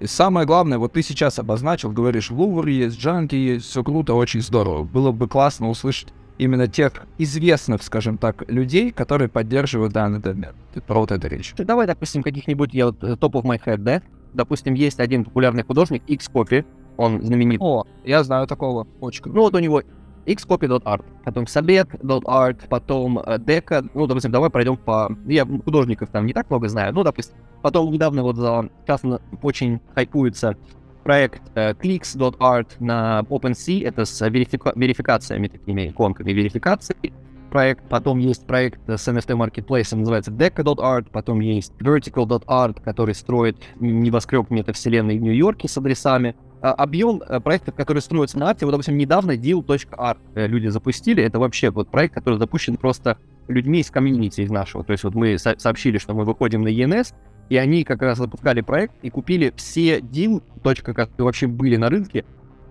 И самое главное, вот ты сейчас обозначил, говоришь, в Лувр есть, Джанки есть, все круто, очень здорово. Было бы классно услышать именно тех известных, скажем так, людей, которые поддерживают данный домен. Про вот это речь.
Давай, допустим, каких-нибудь, я вот топ of my head, да? Допустим, есть один популярный художник, X-Copy, он знаменит.
О, я знаю такого, очень
круто. Ну вот у него xcopy.art, потом sabet.art, потом э, deca, ну, допустим, давай пройдем по... Я художников там не так много знаю, ну, допустим, потом недавно вот за... Сейчас очень хайпуется проект э, clicks.art на OpenSea, это с верифика... верификациями, такими иконками верификации, проект, потом есть проект с NFT Marketplace, называется Deca.art, потом есть Vertical.art, который строит небоскреб метавселенной в Нью-Йорке с адресами, объем э, проектов, которые строятся на арте, вот, допустим, недавно deal.art э, люди запустили, это вообще вот проект, который запущен просто людьми из комьюнити из нашего, то есть вот мы со- сообщили, что мы выходим на ENS, и они как раз запускали проект и купили все deal, точка, как вообще были на рынке,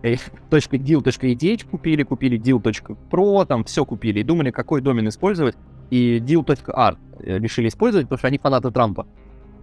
э, .deal.eth купили, купили deal.pro, там все купили, и думали, какой домен использовать, и deal.art решили использовать, потому что они фанаты Трампа.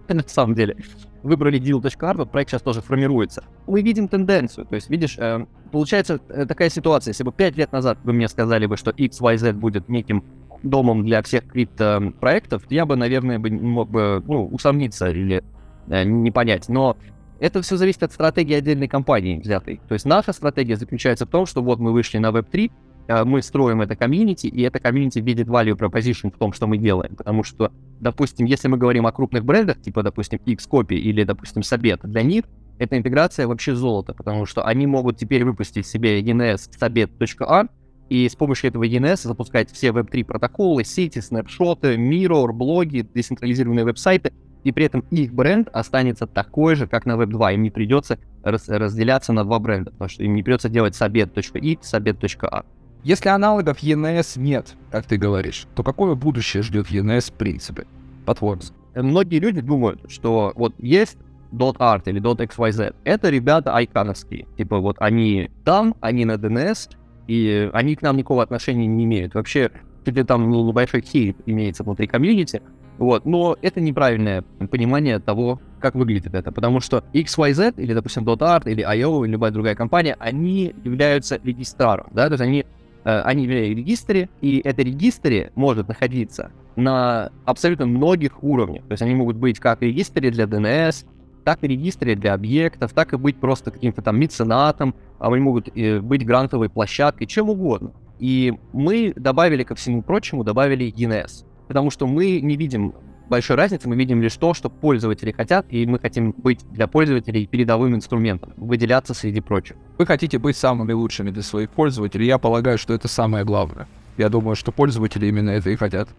на самом деле. Выбрали deal.art, проект сейчас тоже формируется. Мы видим тенденцию, то есть, видишь, э, получается э, такая ситуация, если бы 5 lет назад вы мне сказали бы, что XYZ будет неким домом для всех криптопроектов, я бы, наверное, бы мог бы ну, усомниться или э, не понять. Но это все зависит от стратегии отдельной компании взятой. То есть наша стратегия заключается в том, что вот мы вышли на Web3, Э, мы строим это комьюнити, и это комьюнити видит value proposition в том, что мы делаем. Потому что, допустим, если мы говорим о крупных брендах, типа, допустим, Xcopy или, допустим, Sabet, для них эта интеграция вообще золото, потому что они могут теперь выпустить себе ENS sabet.art, и с помощью этого ENS запускать все Web3 протоколы, сети, снапшоты, mirror, блоги, децентрализированные веб-сайты, и при этом их бренд останется такой же, как на Web2. Им не придется раз разделяться на два бренда, потому что им не придется делать sabet.it, sabet.art.
Если аналогов ENS нет, как ты говоришь, то какое будущее ждет ENS в принципе? По-твоему?
Многие люди думают, что вот есть .art или .xyz, это ребята айкановские. Типа вот они там, они на DNS, и они к нам никакого отношения не имеют. Вообще, ли там небольшой хейт имеется внутри комьюнити, вот, но это неправильное понимание того, как выглядит это, потому что XYZ или, допустим, .art или IO или любая другая компания, они являются регистраром, да, то есть они они в регистре, и это регистре может находиться на абсолютно многих уровнях. То есть они могут быть как регистре для DNS, так и регистре для объектов, так и быть просто каким-то там меценатом, а они могут э, быть грантовой площадкой, чем угодно. И мы добавили ко всему прочему, добавили ENS, потому что мы не видим большой разницы, мы видим лишь то, что пользователи хотят, и мы хотим быть для пользователей передовым инструментом, выделяться среди прочих.
Вы хотите быть самыми лучшими для своих пользователей, я полагаю, что это самое главное. Я думаю, что пользователи именно это и хотят.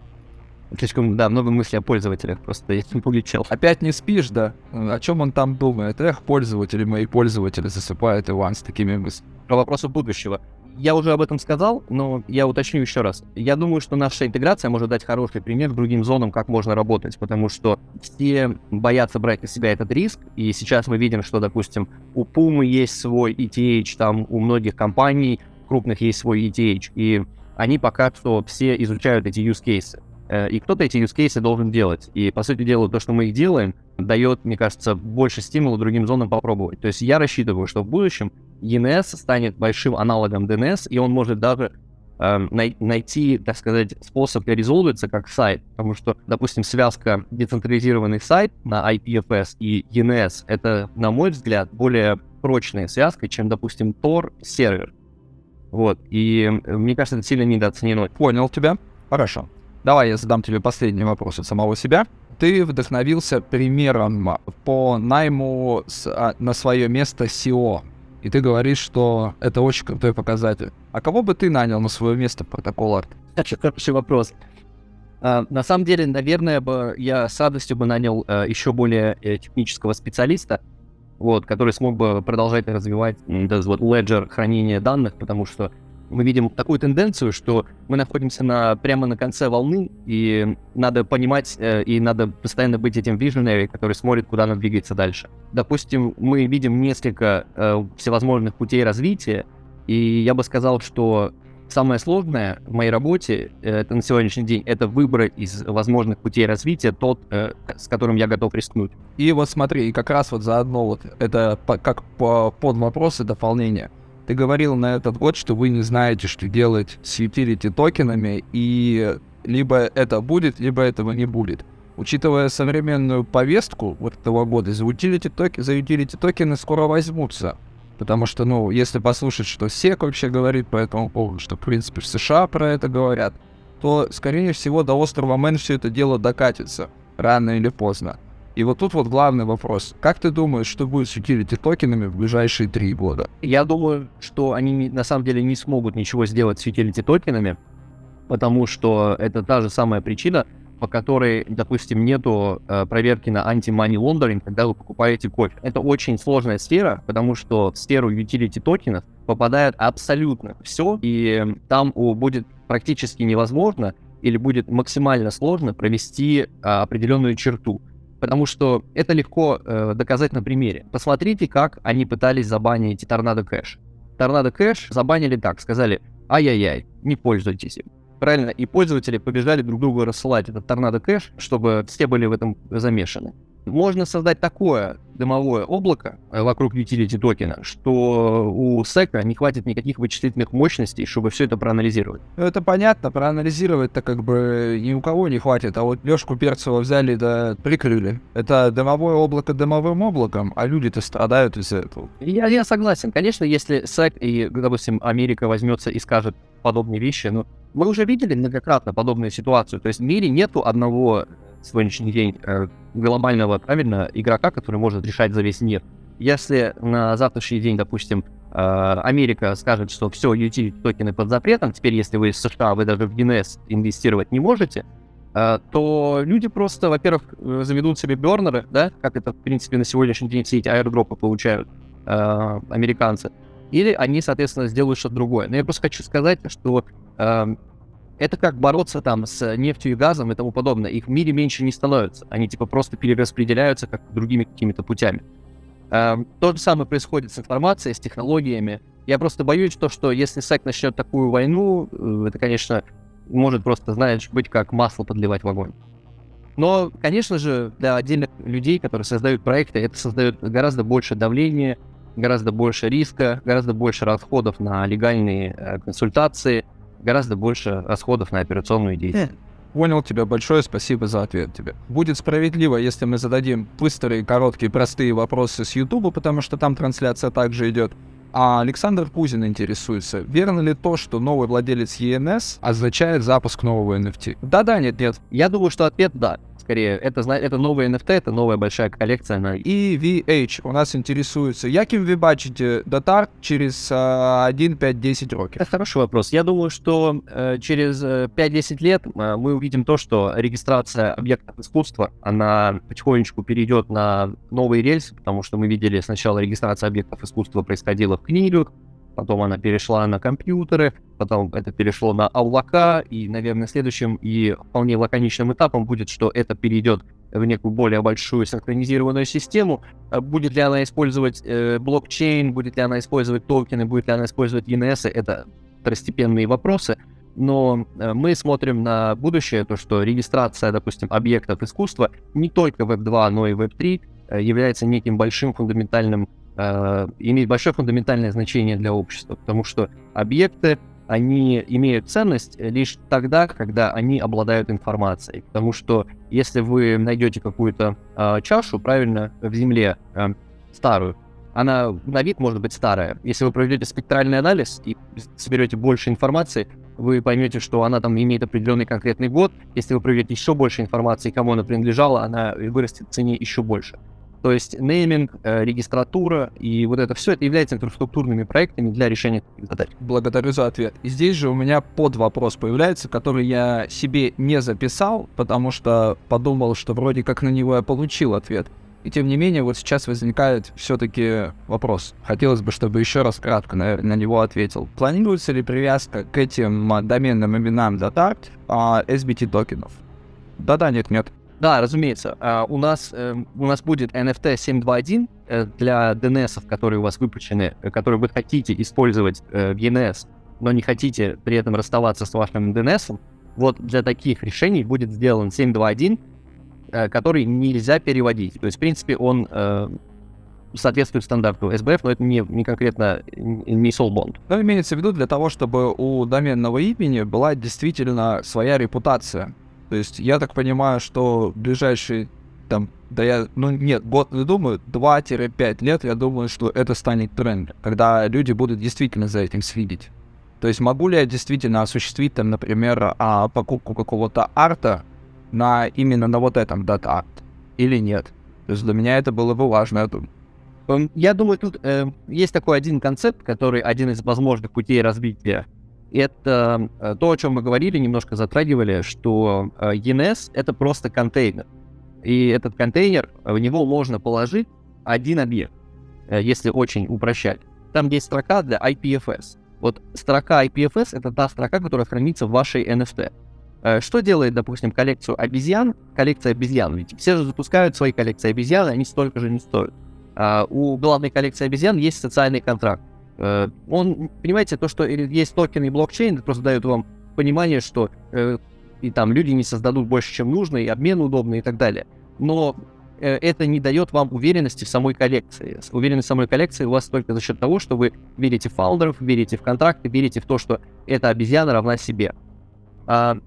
Слишком, да, много мыслей о пользователях, просто я не улетел.
Опять не спишь, да? О чем он там думает? Эх, пользователи, мои пользователи засыпают Иван с такими мыслями.
Про вопросы будущего. Я уже об этом сказал, но я уточню еще раз. Я думаю, что наша интеграция может дать хороший пример другим зонам, как можно работать, потому что все боятся брать на себя этот риск, и сейчас мы видим, что, допустим, у Puma есть свой ETH, там у многих компаний крупных есть свой ETH, и они пока что все изучают эти use cases. Э, и кто-то эти use cases должен делать. И, по сути дела, то, что мы их делаем, дает, мне кажется, больше стимула другим зонам попробовать. То есть я рассчитываю, что в будущем ENS станет большим аналогом DNS, и он может даже э, най- найти, так сказать, способ резолвиться как сайт. Потому что, допустим, связка децентрализированный сайт на IPFS и ENS — это, на мой взгляд, более прочная связка, чем, допустим, Tor сервер. Вот, и мне кажется, это сильно недооценено.
Понял тебя. Хорошо. Давай я задам тебе последний вопрос от самого себя. Ты вдохновился примером по найму с, а, на свое место SEO. И ты говоришь, что это очень крутой показатель. А кого бы ты нанял на свое место протокол арт?
Это хороший вопрос. Uh, на самом деле, наверное, бы я с радостью бы нанял uh, еще более uh, технического специалиста, вот, который смог бы продолжать развивать вот ledger хранения данных, потому что мы видим такую тенденцию, что мы находимся на, прямо на конце волны, и надо понимать, э, и надо постоянно быть этим visionary, который смотрит, куда нам двигаться дальше. Допустим, мы видим несколько э, всевозможных путей развития, и я бы сказал, что самое сложное в моей работе э, это на сегодняшний день это выбрать из возможных путей развития тот, э, с которым я готов рискнуть.
И вот смотри, и как раз вот заодно вот это по, как по, под вопросы дополнения. Ты говорил на этот год, что вы не знаете, что делать с utility токенами, и либо это будет, либо этого не будет. Учитывая современную повестку вот этого года, за utility, токи, за utility токены скоро возьмутся. Потому что, ну, если послушать, что SEC вообще говорит по этому поводу, что, в принципе, в США про это говорят, то, скорее всего, до острова Мэн все это дело докатится, рано или поздно. И вот тут вот главный вопрос. Как ты думаешь, что будет с utility токенами в ближайшие три года?
Я думаю, что они на самом деле не смогут ничего сделать с utility токенами, потому что это та же самая причина, по которой, допустим, нету э, проверки на анти-money laundering, когда вы покупаете кофе. Это очень сложная сфера, потому что в сферу utility токенов попадает абсолютно все, и там о, будет практически невозможно или будет максимально сложно провести э, определенную черту потому что это легко э, доказать на примере. Посмотрите, как они пытались забанить Торнадо Кэш. Торнадо Кэш забанили так, сказали, ай-яй-яй, не пользуйтесь им. Правильно, и пользователи побежали друг другу рассылать этот торнадо кэш, чтобы все были в этом замешаны можно создать такое дымовое облако э, вокруг utility токена, что у SEC не хватит никаких вычислительных мощностей, чтобы все это проанализировать.
Ну, это понятно, проанализировать-то как бы ни у кого не хватит, а вот Лешку Перцева взяли да прикрыли. Это дымовое облако дымовым облаком, а люди-то страдают из-за этого.
Я, я согласен. Конечно, если SEC и, допустим, Америка возьмется и скажет подобные вещи, но мы уже видели многократно подобную ситуацию. То есть в мире нету одного сегодняшний день э, глобального, правильно, игрока, который может решать за весь мир. Если на завтрашний день, допустим, э, Америка скажет, что все, utility токены под запретом, теперь если вы из США, вы даже в DNS инвестировать не можете, э, то люди просто, во-первых, заведут себе бернеры, да, как это, в принципе, на сегодняшний день все эти аирдропы получают американцы, или они, соответственно, сделают что-то другое. Но я просто хочу сказать, что это как бороться там с нефтью и газом и тому подобное. Их в мире меньше не становится. Они типа просто перераспределяются как другими какими-то путями. Эм, то же самое происходит с информацией, с технологиями. Я просто боюсь, то, что если СЭК начнет такую войну, э, это, конечно, может просто, знаешь, быть как масло подливать в огонь. Но, конечно же, для отдельных людей, которые создают проекты, это создает гораздо больше давления, гораздо больше риска, гораздо больше расходов на легальные э, консультации – гораздо больше расходов на операционную деятельность.
Понял тебя, большое спасибо за ответ тебе. Будет справедливо, если мы зададим быстрые, короткие, простые вопросы с Ютуба, потому что там трансляция также идет. А Александр Пузин интересуется, верно ли то, что новый владелец ENS означает запуск нового NFT? Да-да, нет-нет.
Я думаю, что ответ да. Скорее. Это, это новый NFT, это новая большая коллекция. Она...
И VH у нас интересуется, яким вы бачите датарт через э, 1, 5, 10 років?
Это хороший вопрос. Я думаю, что э, через э, 5-10 лет э, мы увидим то, что регистрация объектов искусства, она потихонечку перейдет на новые рельсы, потому что мы видели сначала регистрация объектов искусства происходила в книгах, потом она перешла на компьютеры, потом это перешло на облака, и, наверное, следующим и вполне лаконичным этапом будет, что это перейдет в некую более большую синхронизированную систему. А Будет ли она использовать э, блокчейн, будет ли она использовать токены, будет ли она использовать ENS, это второстепенные вопросы. Но э, мы смотрим на будущее, то, что регистрация, допустим, объектов искусства не только Web2, но и Web3 э, является неким большим фундаментальным э, имеет большое фундаментальное значение для общества, потому что объекты, они имеют ценность лишь тогда, когда они обладают информацией. Потому что если вы найдете какую-то э, чашу, правильно, в земле, э, старую, она на вид может быть старая. Если вы проведете спектральный анализ и соберете больше информации, вы поймете, что она там имеет определенный конкретный год. Если вы проведете еще больше информации, кому она принадлежала, она вырастет в цене еще больше. То есть нейминг, э, регистратура и вот это все это является инфраструктурными проектами для решения таких задач.
Благодарю за ответ. И здесь же у меня под вопрос появляется, который я себе не записал, потому что подумал, что вроде как на него я получил ответ. И тем не менее, вот сейчас возникает все-таки вопрос. Хотелось бы, чтобы еще раз кратко на, на него ответил. Планируется ли привязка к этим доменным именам Datart а, SBT токенов? Да-да, нет-нет.
Да, разумеется. А, у, нас, э, у нас будет NFT 721 э, для DNS, которые у вас выпущены, э, которые вы хотите использовать в ENS, но не хотите при этом расставаться с вашим DNS. Вот для таких решений будет сделан 721, э, который нельзя переводить. То есть, в принципе, он соответствует стандарту SBF, но это не, не конкретно не Soulbond.
Но имеется в виду для того, чтобы у доменного имени была действительно своя репутация. То есть я так понимаю, что ближайшие там, да я, ну нет, год не думаю, 2-5 лет, я думаю, что это станет трендом, когда люди будут действительно за этим следить. То есть могу ли я действительно осуществить там, например, а, покупку какого-то арта на именно на вот этом digital art или нет? То есть для меня это было бы важно, я думаю.
Эм, Я думаю, тут э, есть такой один концепт, который один из возможных путей развития. Это э, то, о чем мы говорили, немножко затрагивали, что э, ENS — это просто контейнер. И этот контейнер, э, в него можно положить один объект, если очень упрощать. Там есть строка для IPFS. Вот строка IPFS — это та строка, которая хранится в вашей NFT. Что делает, допустим, коллекцию обезьян? Коллекция обезьян. Ведь все же запускают свои коллекции обезьян, и они столько же не стоят. А у главной коллекции обезьян есть социальный контракт. Э, Он, понимаете, то, что есть токен и блокчейн, это просто дает вам понимание, что э, и там люди не создадут больше, чем нужно, и обмен удобный и так далее. Но э, это не дает вам уверенности в самой коллекции. Уверенность в самой коллекции у вас только за счет того, что вы верите в фаундеров, верите в контракты, верите в то, что эта обезьяна равна себе. А,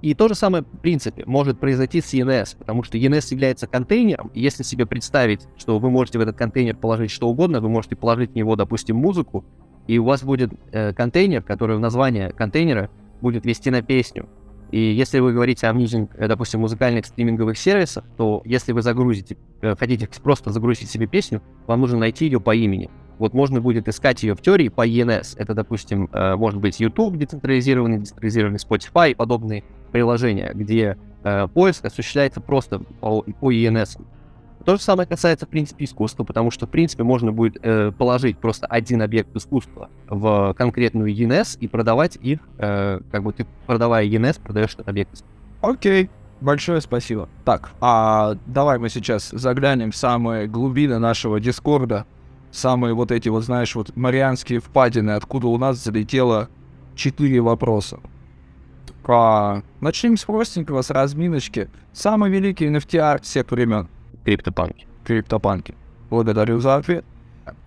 и то же самое, в принципе, может произойти с ENS, потому что ENS является контейнером, и если себе представить, что вы можете в этот контейнер положить что угодно, вы можете положить в него, допустим, музыку, и у вас будет э, контейнер, который в название контейнера будет вести на песню. И если вы говорите о music, э, допустим, музыкальных стриминговых сервисах, то если вы загрузите, э, хотите просто загрузить себе песню, вам нужно найти ее по имени. Вот можно будет искать ее в теории по ENS. Это, допустим, э, может быть YouTube децентрализированный, децентрализированный Spotify и подобные приложения, где э, поиск осуществляется просто по, по ENS. То же самое касается, в принципе, искусства, потому что, в принципе, можно будет э, положить просто один объект искусства в конкретную ENS и продавать их, э, как бы ты, продавая ENS, продаешь этот объект искусства.
Окей, большое спасибо. Так, а давай мы сейчас заглянем в самые глубины нашего Дискорда. Самые вот эти вот, знаешь, вот марианские впадины, откуда у нас залетело четыре вопроса. А, начнем с простенького, с разминочки. Самый великий NFT всех времен.
Криптопанки.
Криптопанки. Благодарю за ответ.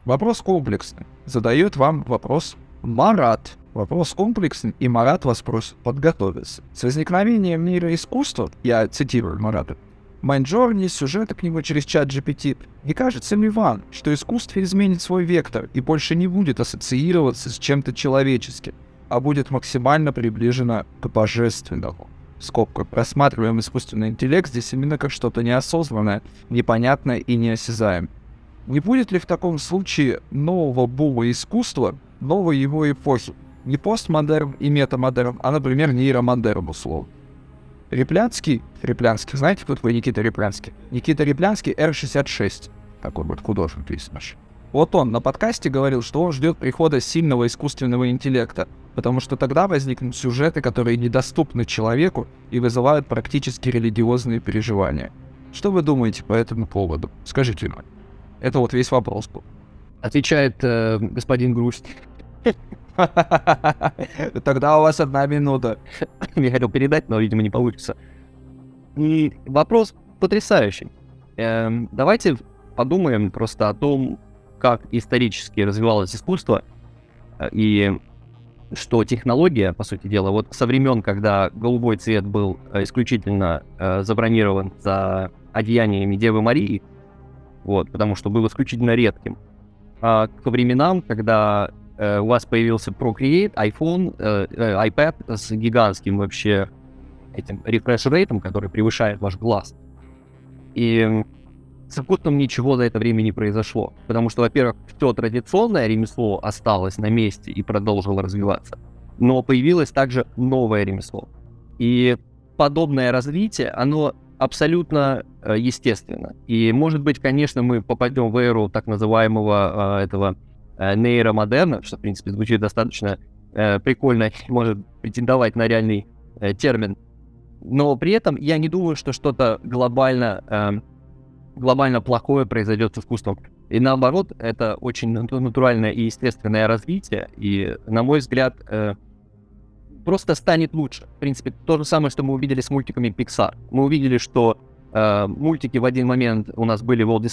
Вопрос комплексный. Задает вам вопрос Марат. Вопрос комплексный, и Марат вас просит подготовиться. С возникновением мира искусства, я цитирую Марата, Майнджорни, сюжета к нему через чат GPT. Не кажется ли вам, что искусство изменит свой вектор и больше не будет ассоциироваться с чем-то человеческим, а будет максимально приближено к божественному? в скобках, рассматриваем искусственный интеллект здесь именно как что-то неосознанное, непонятное и неосязаемое. Не будет ли в таком случае нового бума искусства, новой его эпохи? Не постмодерн и метамодерн, а, например, нейромодерн условно. Реплянский, Реплянский, знаете, кто такой Никита Реплянский? Никита Реплянский, R66, такой вот художник есть наш. Вот он на подкасте говорил, что он ждет прихода сильного искусственного интеллекта, потому что тогда возникнут сюжеты, которые недоступны человеку и вызывают практически религиозные переживания. Что вы думаете по этому поводу? Скажите мне. Это вот весь вопрос был.
Отвечает э, господин Грусть.
Тогда у вас одна минута.
Я хотел передать, но, видимо, не получится. И вопрос потрясающий. Эм, давайте подумаем просто о том, как исторически развивалось искусство э, и что технология, по сути дела, вот со времен, когда голубой цвет был э, исключительно э, забронирован за одеяниями Девы Марии, вот, потому что был исключительно редким, а к временам, когда э, у вас появился Procreate, iPhone, э, э, iPad с гигантским вообще этим refresh рейтом, который превышает ваш глаз. И с искусством ничего за это время не произошло. Потому что, во-первых, все традиционное ремесло осталось на месте и продолжило развиваться. Но появилось также новое ремесло. И подобное развитие, оно абсолютно э, естественно. И, может быть, конечно, мы попадем в эру так называемого э, этого э, нейромодерна, что, в принципе, звучит достаточно э, прикольно, может претендовать на реальный э, термин. Но при этом я не думаю, что что-то глобально э, глобально плохое произойдет с искусством. И наоборот, это очень натуральное и естественное развитие, и, на мой взгляд, э, просто станет лучше. В принципе, то же самое, что мы увидели с мультиками Pixar. Мы увидели, что э, мультики в один момент у нас были Walt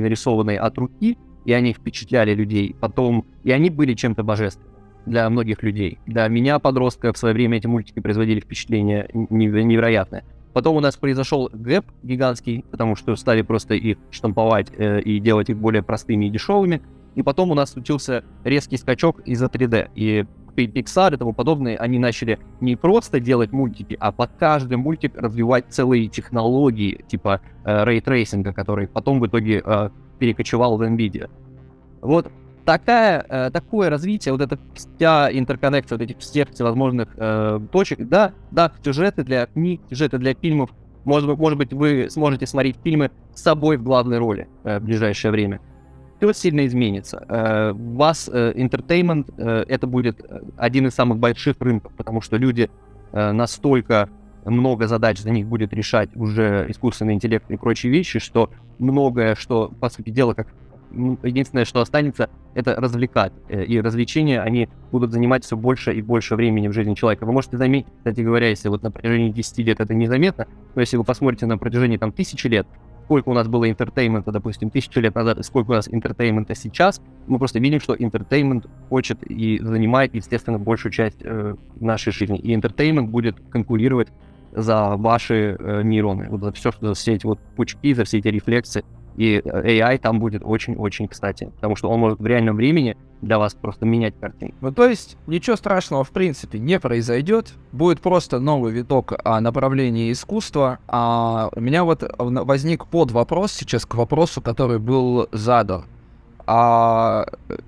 нарисованные от руки, и они впечатляли людей. Потом, и они были чем-то божественным для многих людей. Для меня, подростка, в свое время эти мультики производили впечатление невероятное. Потом у нас произошел gap гигантский, потому что стали просто их штамповать э, и делать их более простыми и дешевыми. И потом у нас случился резкий скачок из-за 3D. И Pixar и тому подобное, они начали не просто делать мультики, а под каждый мультик развивать целые технологии, типа э, ray tracing а, который потом в итоге э, перекочевал в NVIDIA. Вот такая, э, такое развитие, вот эта вся интерконнекция вот этих всех всевозможных э, точек, да, да, сюжеты для книг, сюжеты для фильмов, может быть, может быть, вы сможете смотреть фильмы с собой в главной роли э, в ближайшее время. Все сильно изменится. Э, у вас э, entertainment э, это будет один из самых больших рынков, потому что люди э, настолько много задач за них будет решать уже искусственный интеллект и прочие вещи, что многое, что, по сути дела, как единственное, что останется, это развлекать. Э, и развлечения, они будут занимать все больше и больше времени в жизни человека. Вы можете заметить, кстати говоря, если вот на протяжении 10 лет это незаметно, но если вы посмотрите на протяжении там тысячи лет, сколько у нас было entertainment а, допустим, тысячу лет назад, и сколько у нас entertainment а сейчас, мы просто видим, что entertainment хочет и занимает, естественно, большую часть э, нашей жизни. И entertainment будет конкурировать за ваши э, нейроны, вот за все, что за все эти вот пучки, за все эти рефлексы. И AI там будет очень-очень кстати, потому что он может в реальном времени для вас просто менять картинку.
Ну, то есть, ничего страшного, в принципе, не произойдет. Будет просто новый виток а, направления искусства. А у меня вот возник под вопрос сейчас к вопросу, который был задан. А,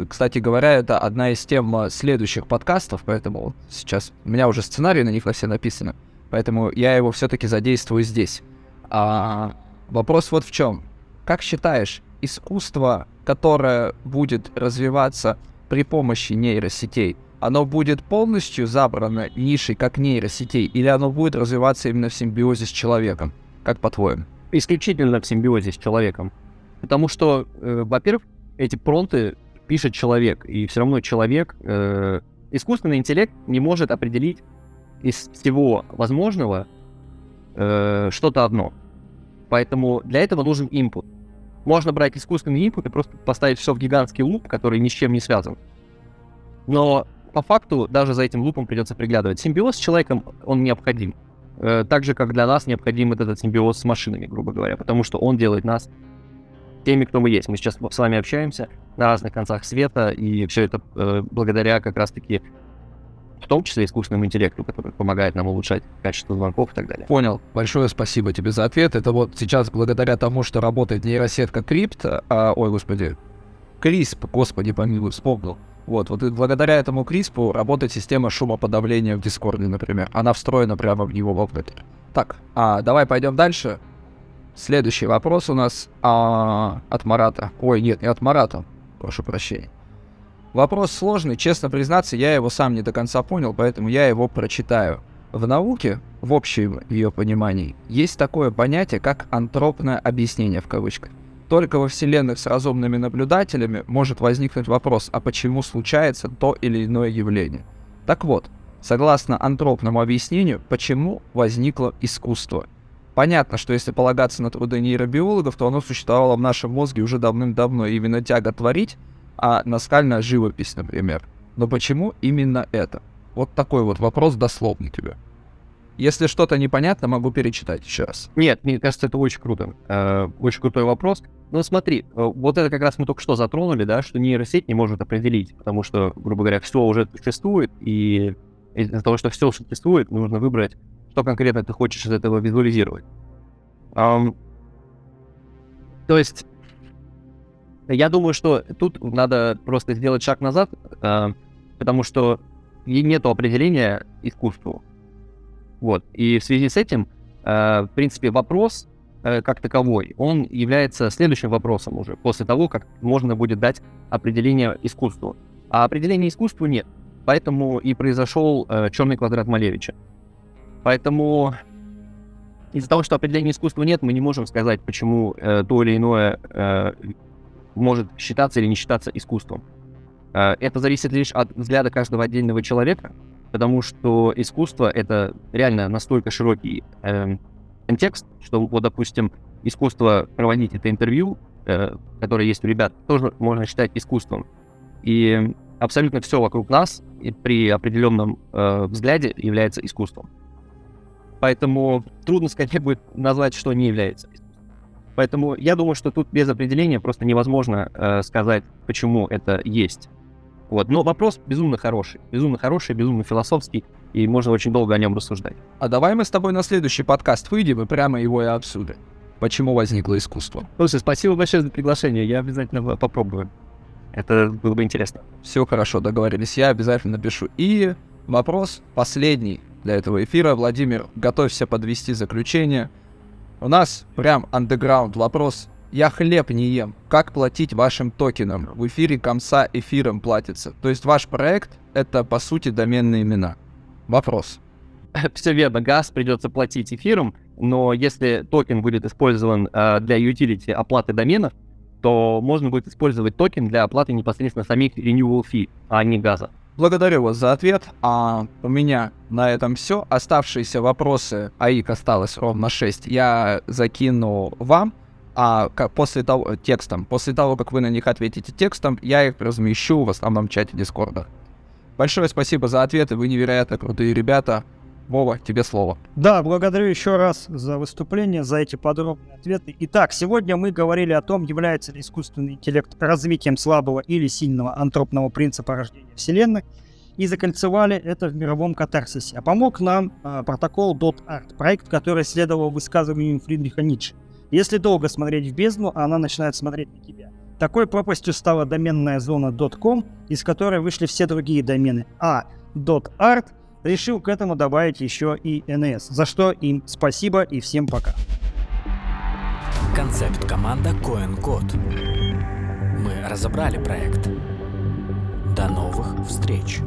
кстати говоря, это одна из тем а, следующих подкастов, поэтому сейчас у меня уже сценарий на них на все написано, поэтому я его все-таки задействую здесь. А, вопрос вот в чем. Как считаешь, искусство, которое будет развиваться при помощи нейросетей, оно будет полностью забрано нишей как нейросетей, или оно будет развиваться именно в симбиозе с человеком? Как по-твоему?
Исключительно в симбиозе с человеком. Потому что, э, во-первых, эти пронты пишет человек, и все равно человек, э, искусственный интеллект не может определить из всего возможного э, что-то одно. Поэтому для этого нужен input. Можно брать искусственный input и просто поставить все в гигантский луп, который ни с чем не связан. Но по факту даже за этим лупом придется приглядывать. Симбиоз с человеком, он необходим. Э, так же, как для нас необходим этот симбиоз с машинами, грубо говоря, потому что он делает нас теми, кто мы есть. Мы сейчас с вами общаемся на разных концах света, и все это э, благодаря как раз-таки в том числе искусственному интеллекту, который помогает нам улучшать качество звонков и так далее.
Понял. Большое спасибо тебе за ответ. Это вот сейчас благодаря тому, что работает нейросетка Крипт, а, ой, господи, Крисп, господи помилуй, вспомнил. Вот, вот и благодаря этому Криспу работает система шумоподавления в Дискорде, например. Она встроена прямо в него вовнутрь. Так, а давай пойдем дальше. Следующий вопрос у нас а, от Марата. Ой, нет, не от Марата. Прошу прощения. Вопрос сложный, честно признаться, я его сам не до конца понял, поэтому я его прочитаю. В науке, в общем ее понимании, есть такое понятие, как антропное объяснение в кавычках. Только во вселенных с разумными наблюдателями может возникнуть вопрос, а почему случается то или иное явление. Так вот, согласно антропному объяснению, почему возникло искусство. Понятно, что если полагаться на труды нейробиологов, то оно существовало в нашем мозге уже давным-давно, именно тяга творить, а наскальная живопись, например. Но почему именно это? Вот такой вот вопрос дословный тебе. Если что-то непонятно, могу перечитать еще раз.
Нет, мне кажется, это очень круто. Э, очень крутой вопрос. Но смотри, э, вот это как раз мы только что затронули, да, что нейросеть не может определить, потому что, грубо говоря, все уже существует, и из-за того, что все существует, нужно выбрать, что конкретно ты хочешь из этого визуализировать. Um, то есть я думаю, что тут надо просто сделать шаг назад, э, потому что нет определения искусству. Вот. И в связи с этим, э, в принципе, вопрос э, как таковой, он является следующим вопросом уже, после того, как можно будет дать определение искусству. А определения искусству нет. Поэтому и произошел э, черный квадрат Малевича. Поэтому из-за того, что определения искусства нет, мы не можем сказать, почему э, то или иное э, может считаться или не считаться искусством. Э, это зависит лишь от взгляда каждого отдельного человека, потому что искусство — это реально настолько широкий э, контекст, что, вот, допустим, искусство проводить это интервью, э, которое есть у ребят, тоже можно считать искусством. И абсолютно все вокруг нас и при определенном э, взгляде является искусством. Поэтому трудно скорее будет назвать, что не является искусством. Поэтому я думаю, что тут без определения просто невозможно э, сказать, почему это есть. Вот. Но вопрос безумно хороший. Безумно хороший, безумно философский, и можно очень долго о нем рассуждать.
А давай мы с тобой на следующий подкаст выйдем и прямо его и обсудим. Почему возникло искусство?
Слушай, спасибо большое за приглашение. Я обязательно попробую. Это было бы интересно.
Все хорошо, договорились. Я обязательно напишу. И вопрос последний для этого эфира. Владимир, готовься подвести заключение. У нас прям андеграунд вопрос. Я хлеб не ем. Как платить вашим токенам? В эфире комса эфиром платится. То есть ваш проект — это, по сути, доменные имена. Вопрос.
Все верно, газ придется платить эфиром, но если токен будет использован э, для utility оплаты доменов, то можно будет использовать токен для оплаты непосредственно самих renewal fee, а не газа.
Благодарю вас за ответ. А у меня на этом все. Оставшиеся вопросы, а их осталось ровно 6, я закину вам. А после того, текстом, после того, как вы на них ответите текстом, я их размещу в основном чате Дискорда. Большое спасибо за ответы, вы невероятно крутые ребята. Вова, тебе слово.
Да, благодарю еще раз за выступление, за эти подробные ответы. Итак, сегодня мы говорили о том, является ли искусственный интеллект развитием слабого или сильного антропного принципа рождения Вселенной, и закольцевали это в мировом катарсисе. А помог нам а, протокол .art, проект, который следовал высказыванию Фридриха Ницше. Если долго смотреть в бездну, она начинает смотреть на тебя. Такой пропастью стала доменная зона .com, из которой вышли все другие домены. А .art — решил к этому добавить еще и NS, за что им спасибо и всем пока.
Концепт команда CoinCode. Мы разобрали проект. До новых встреч!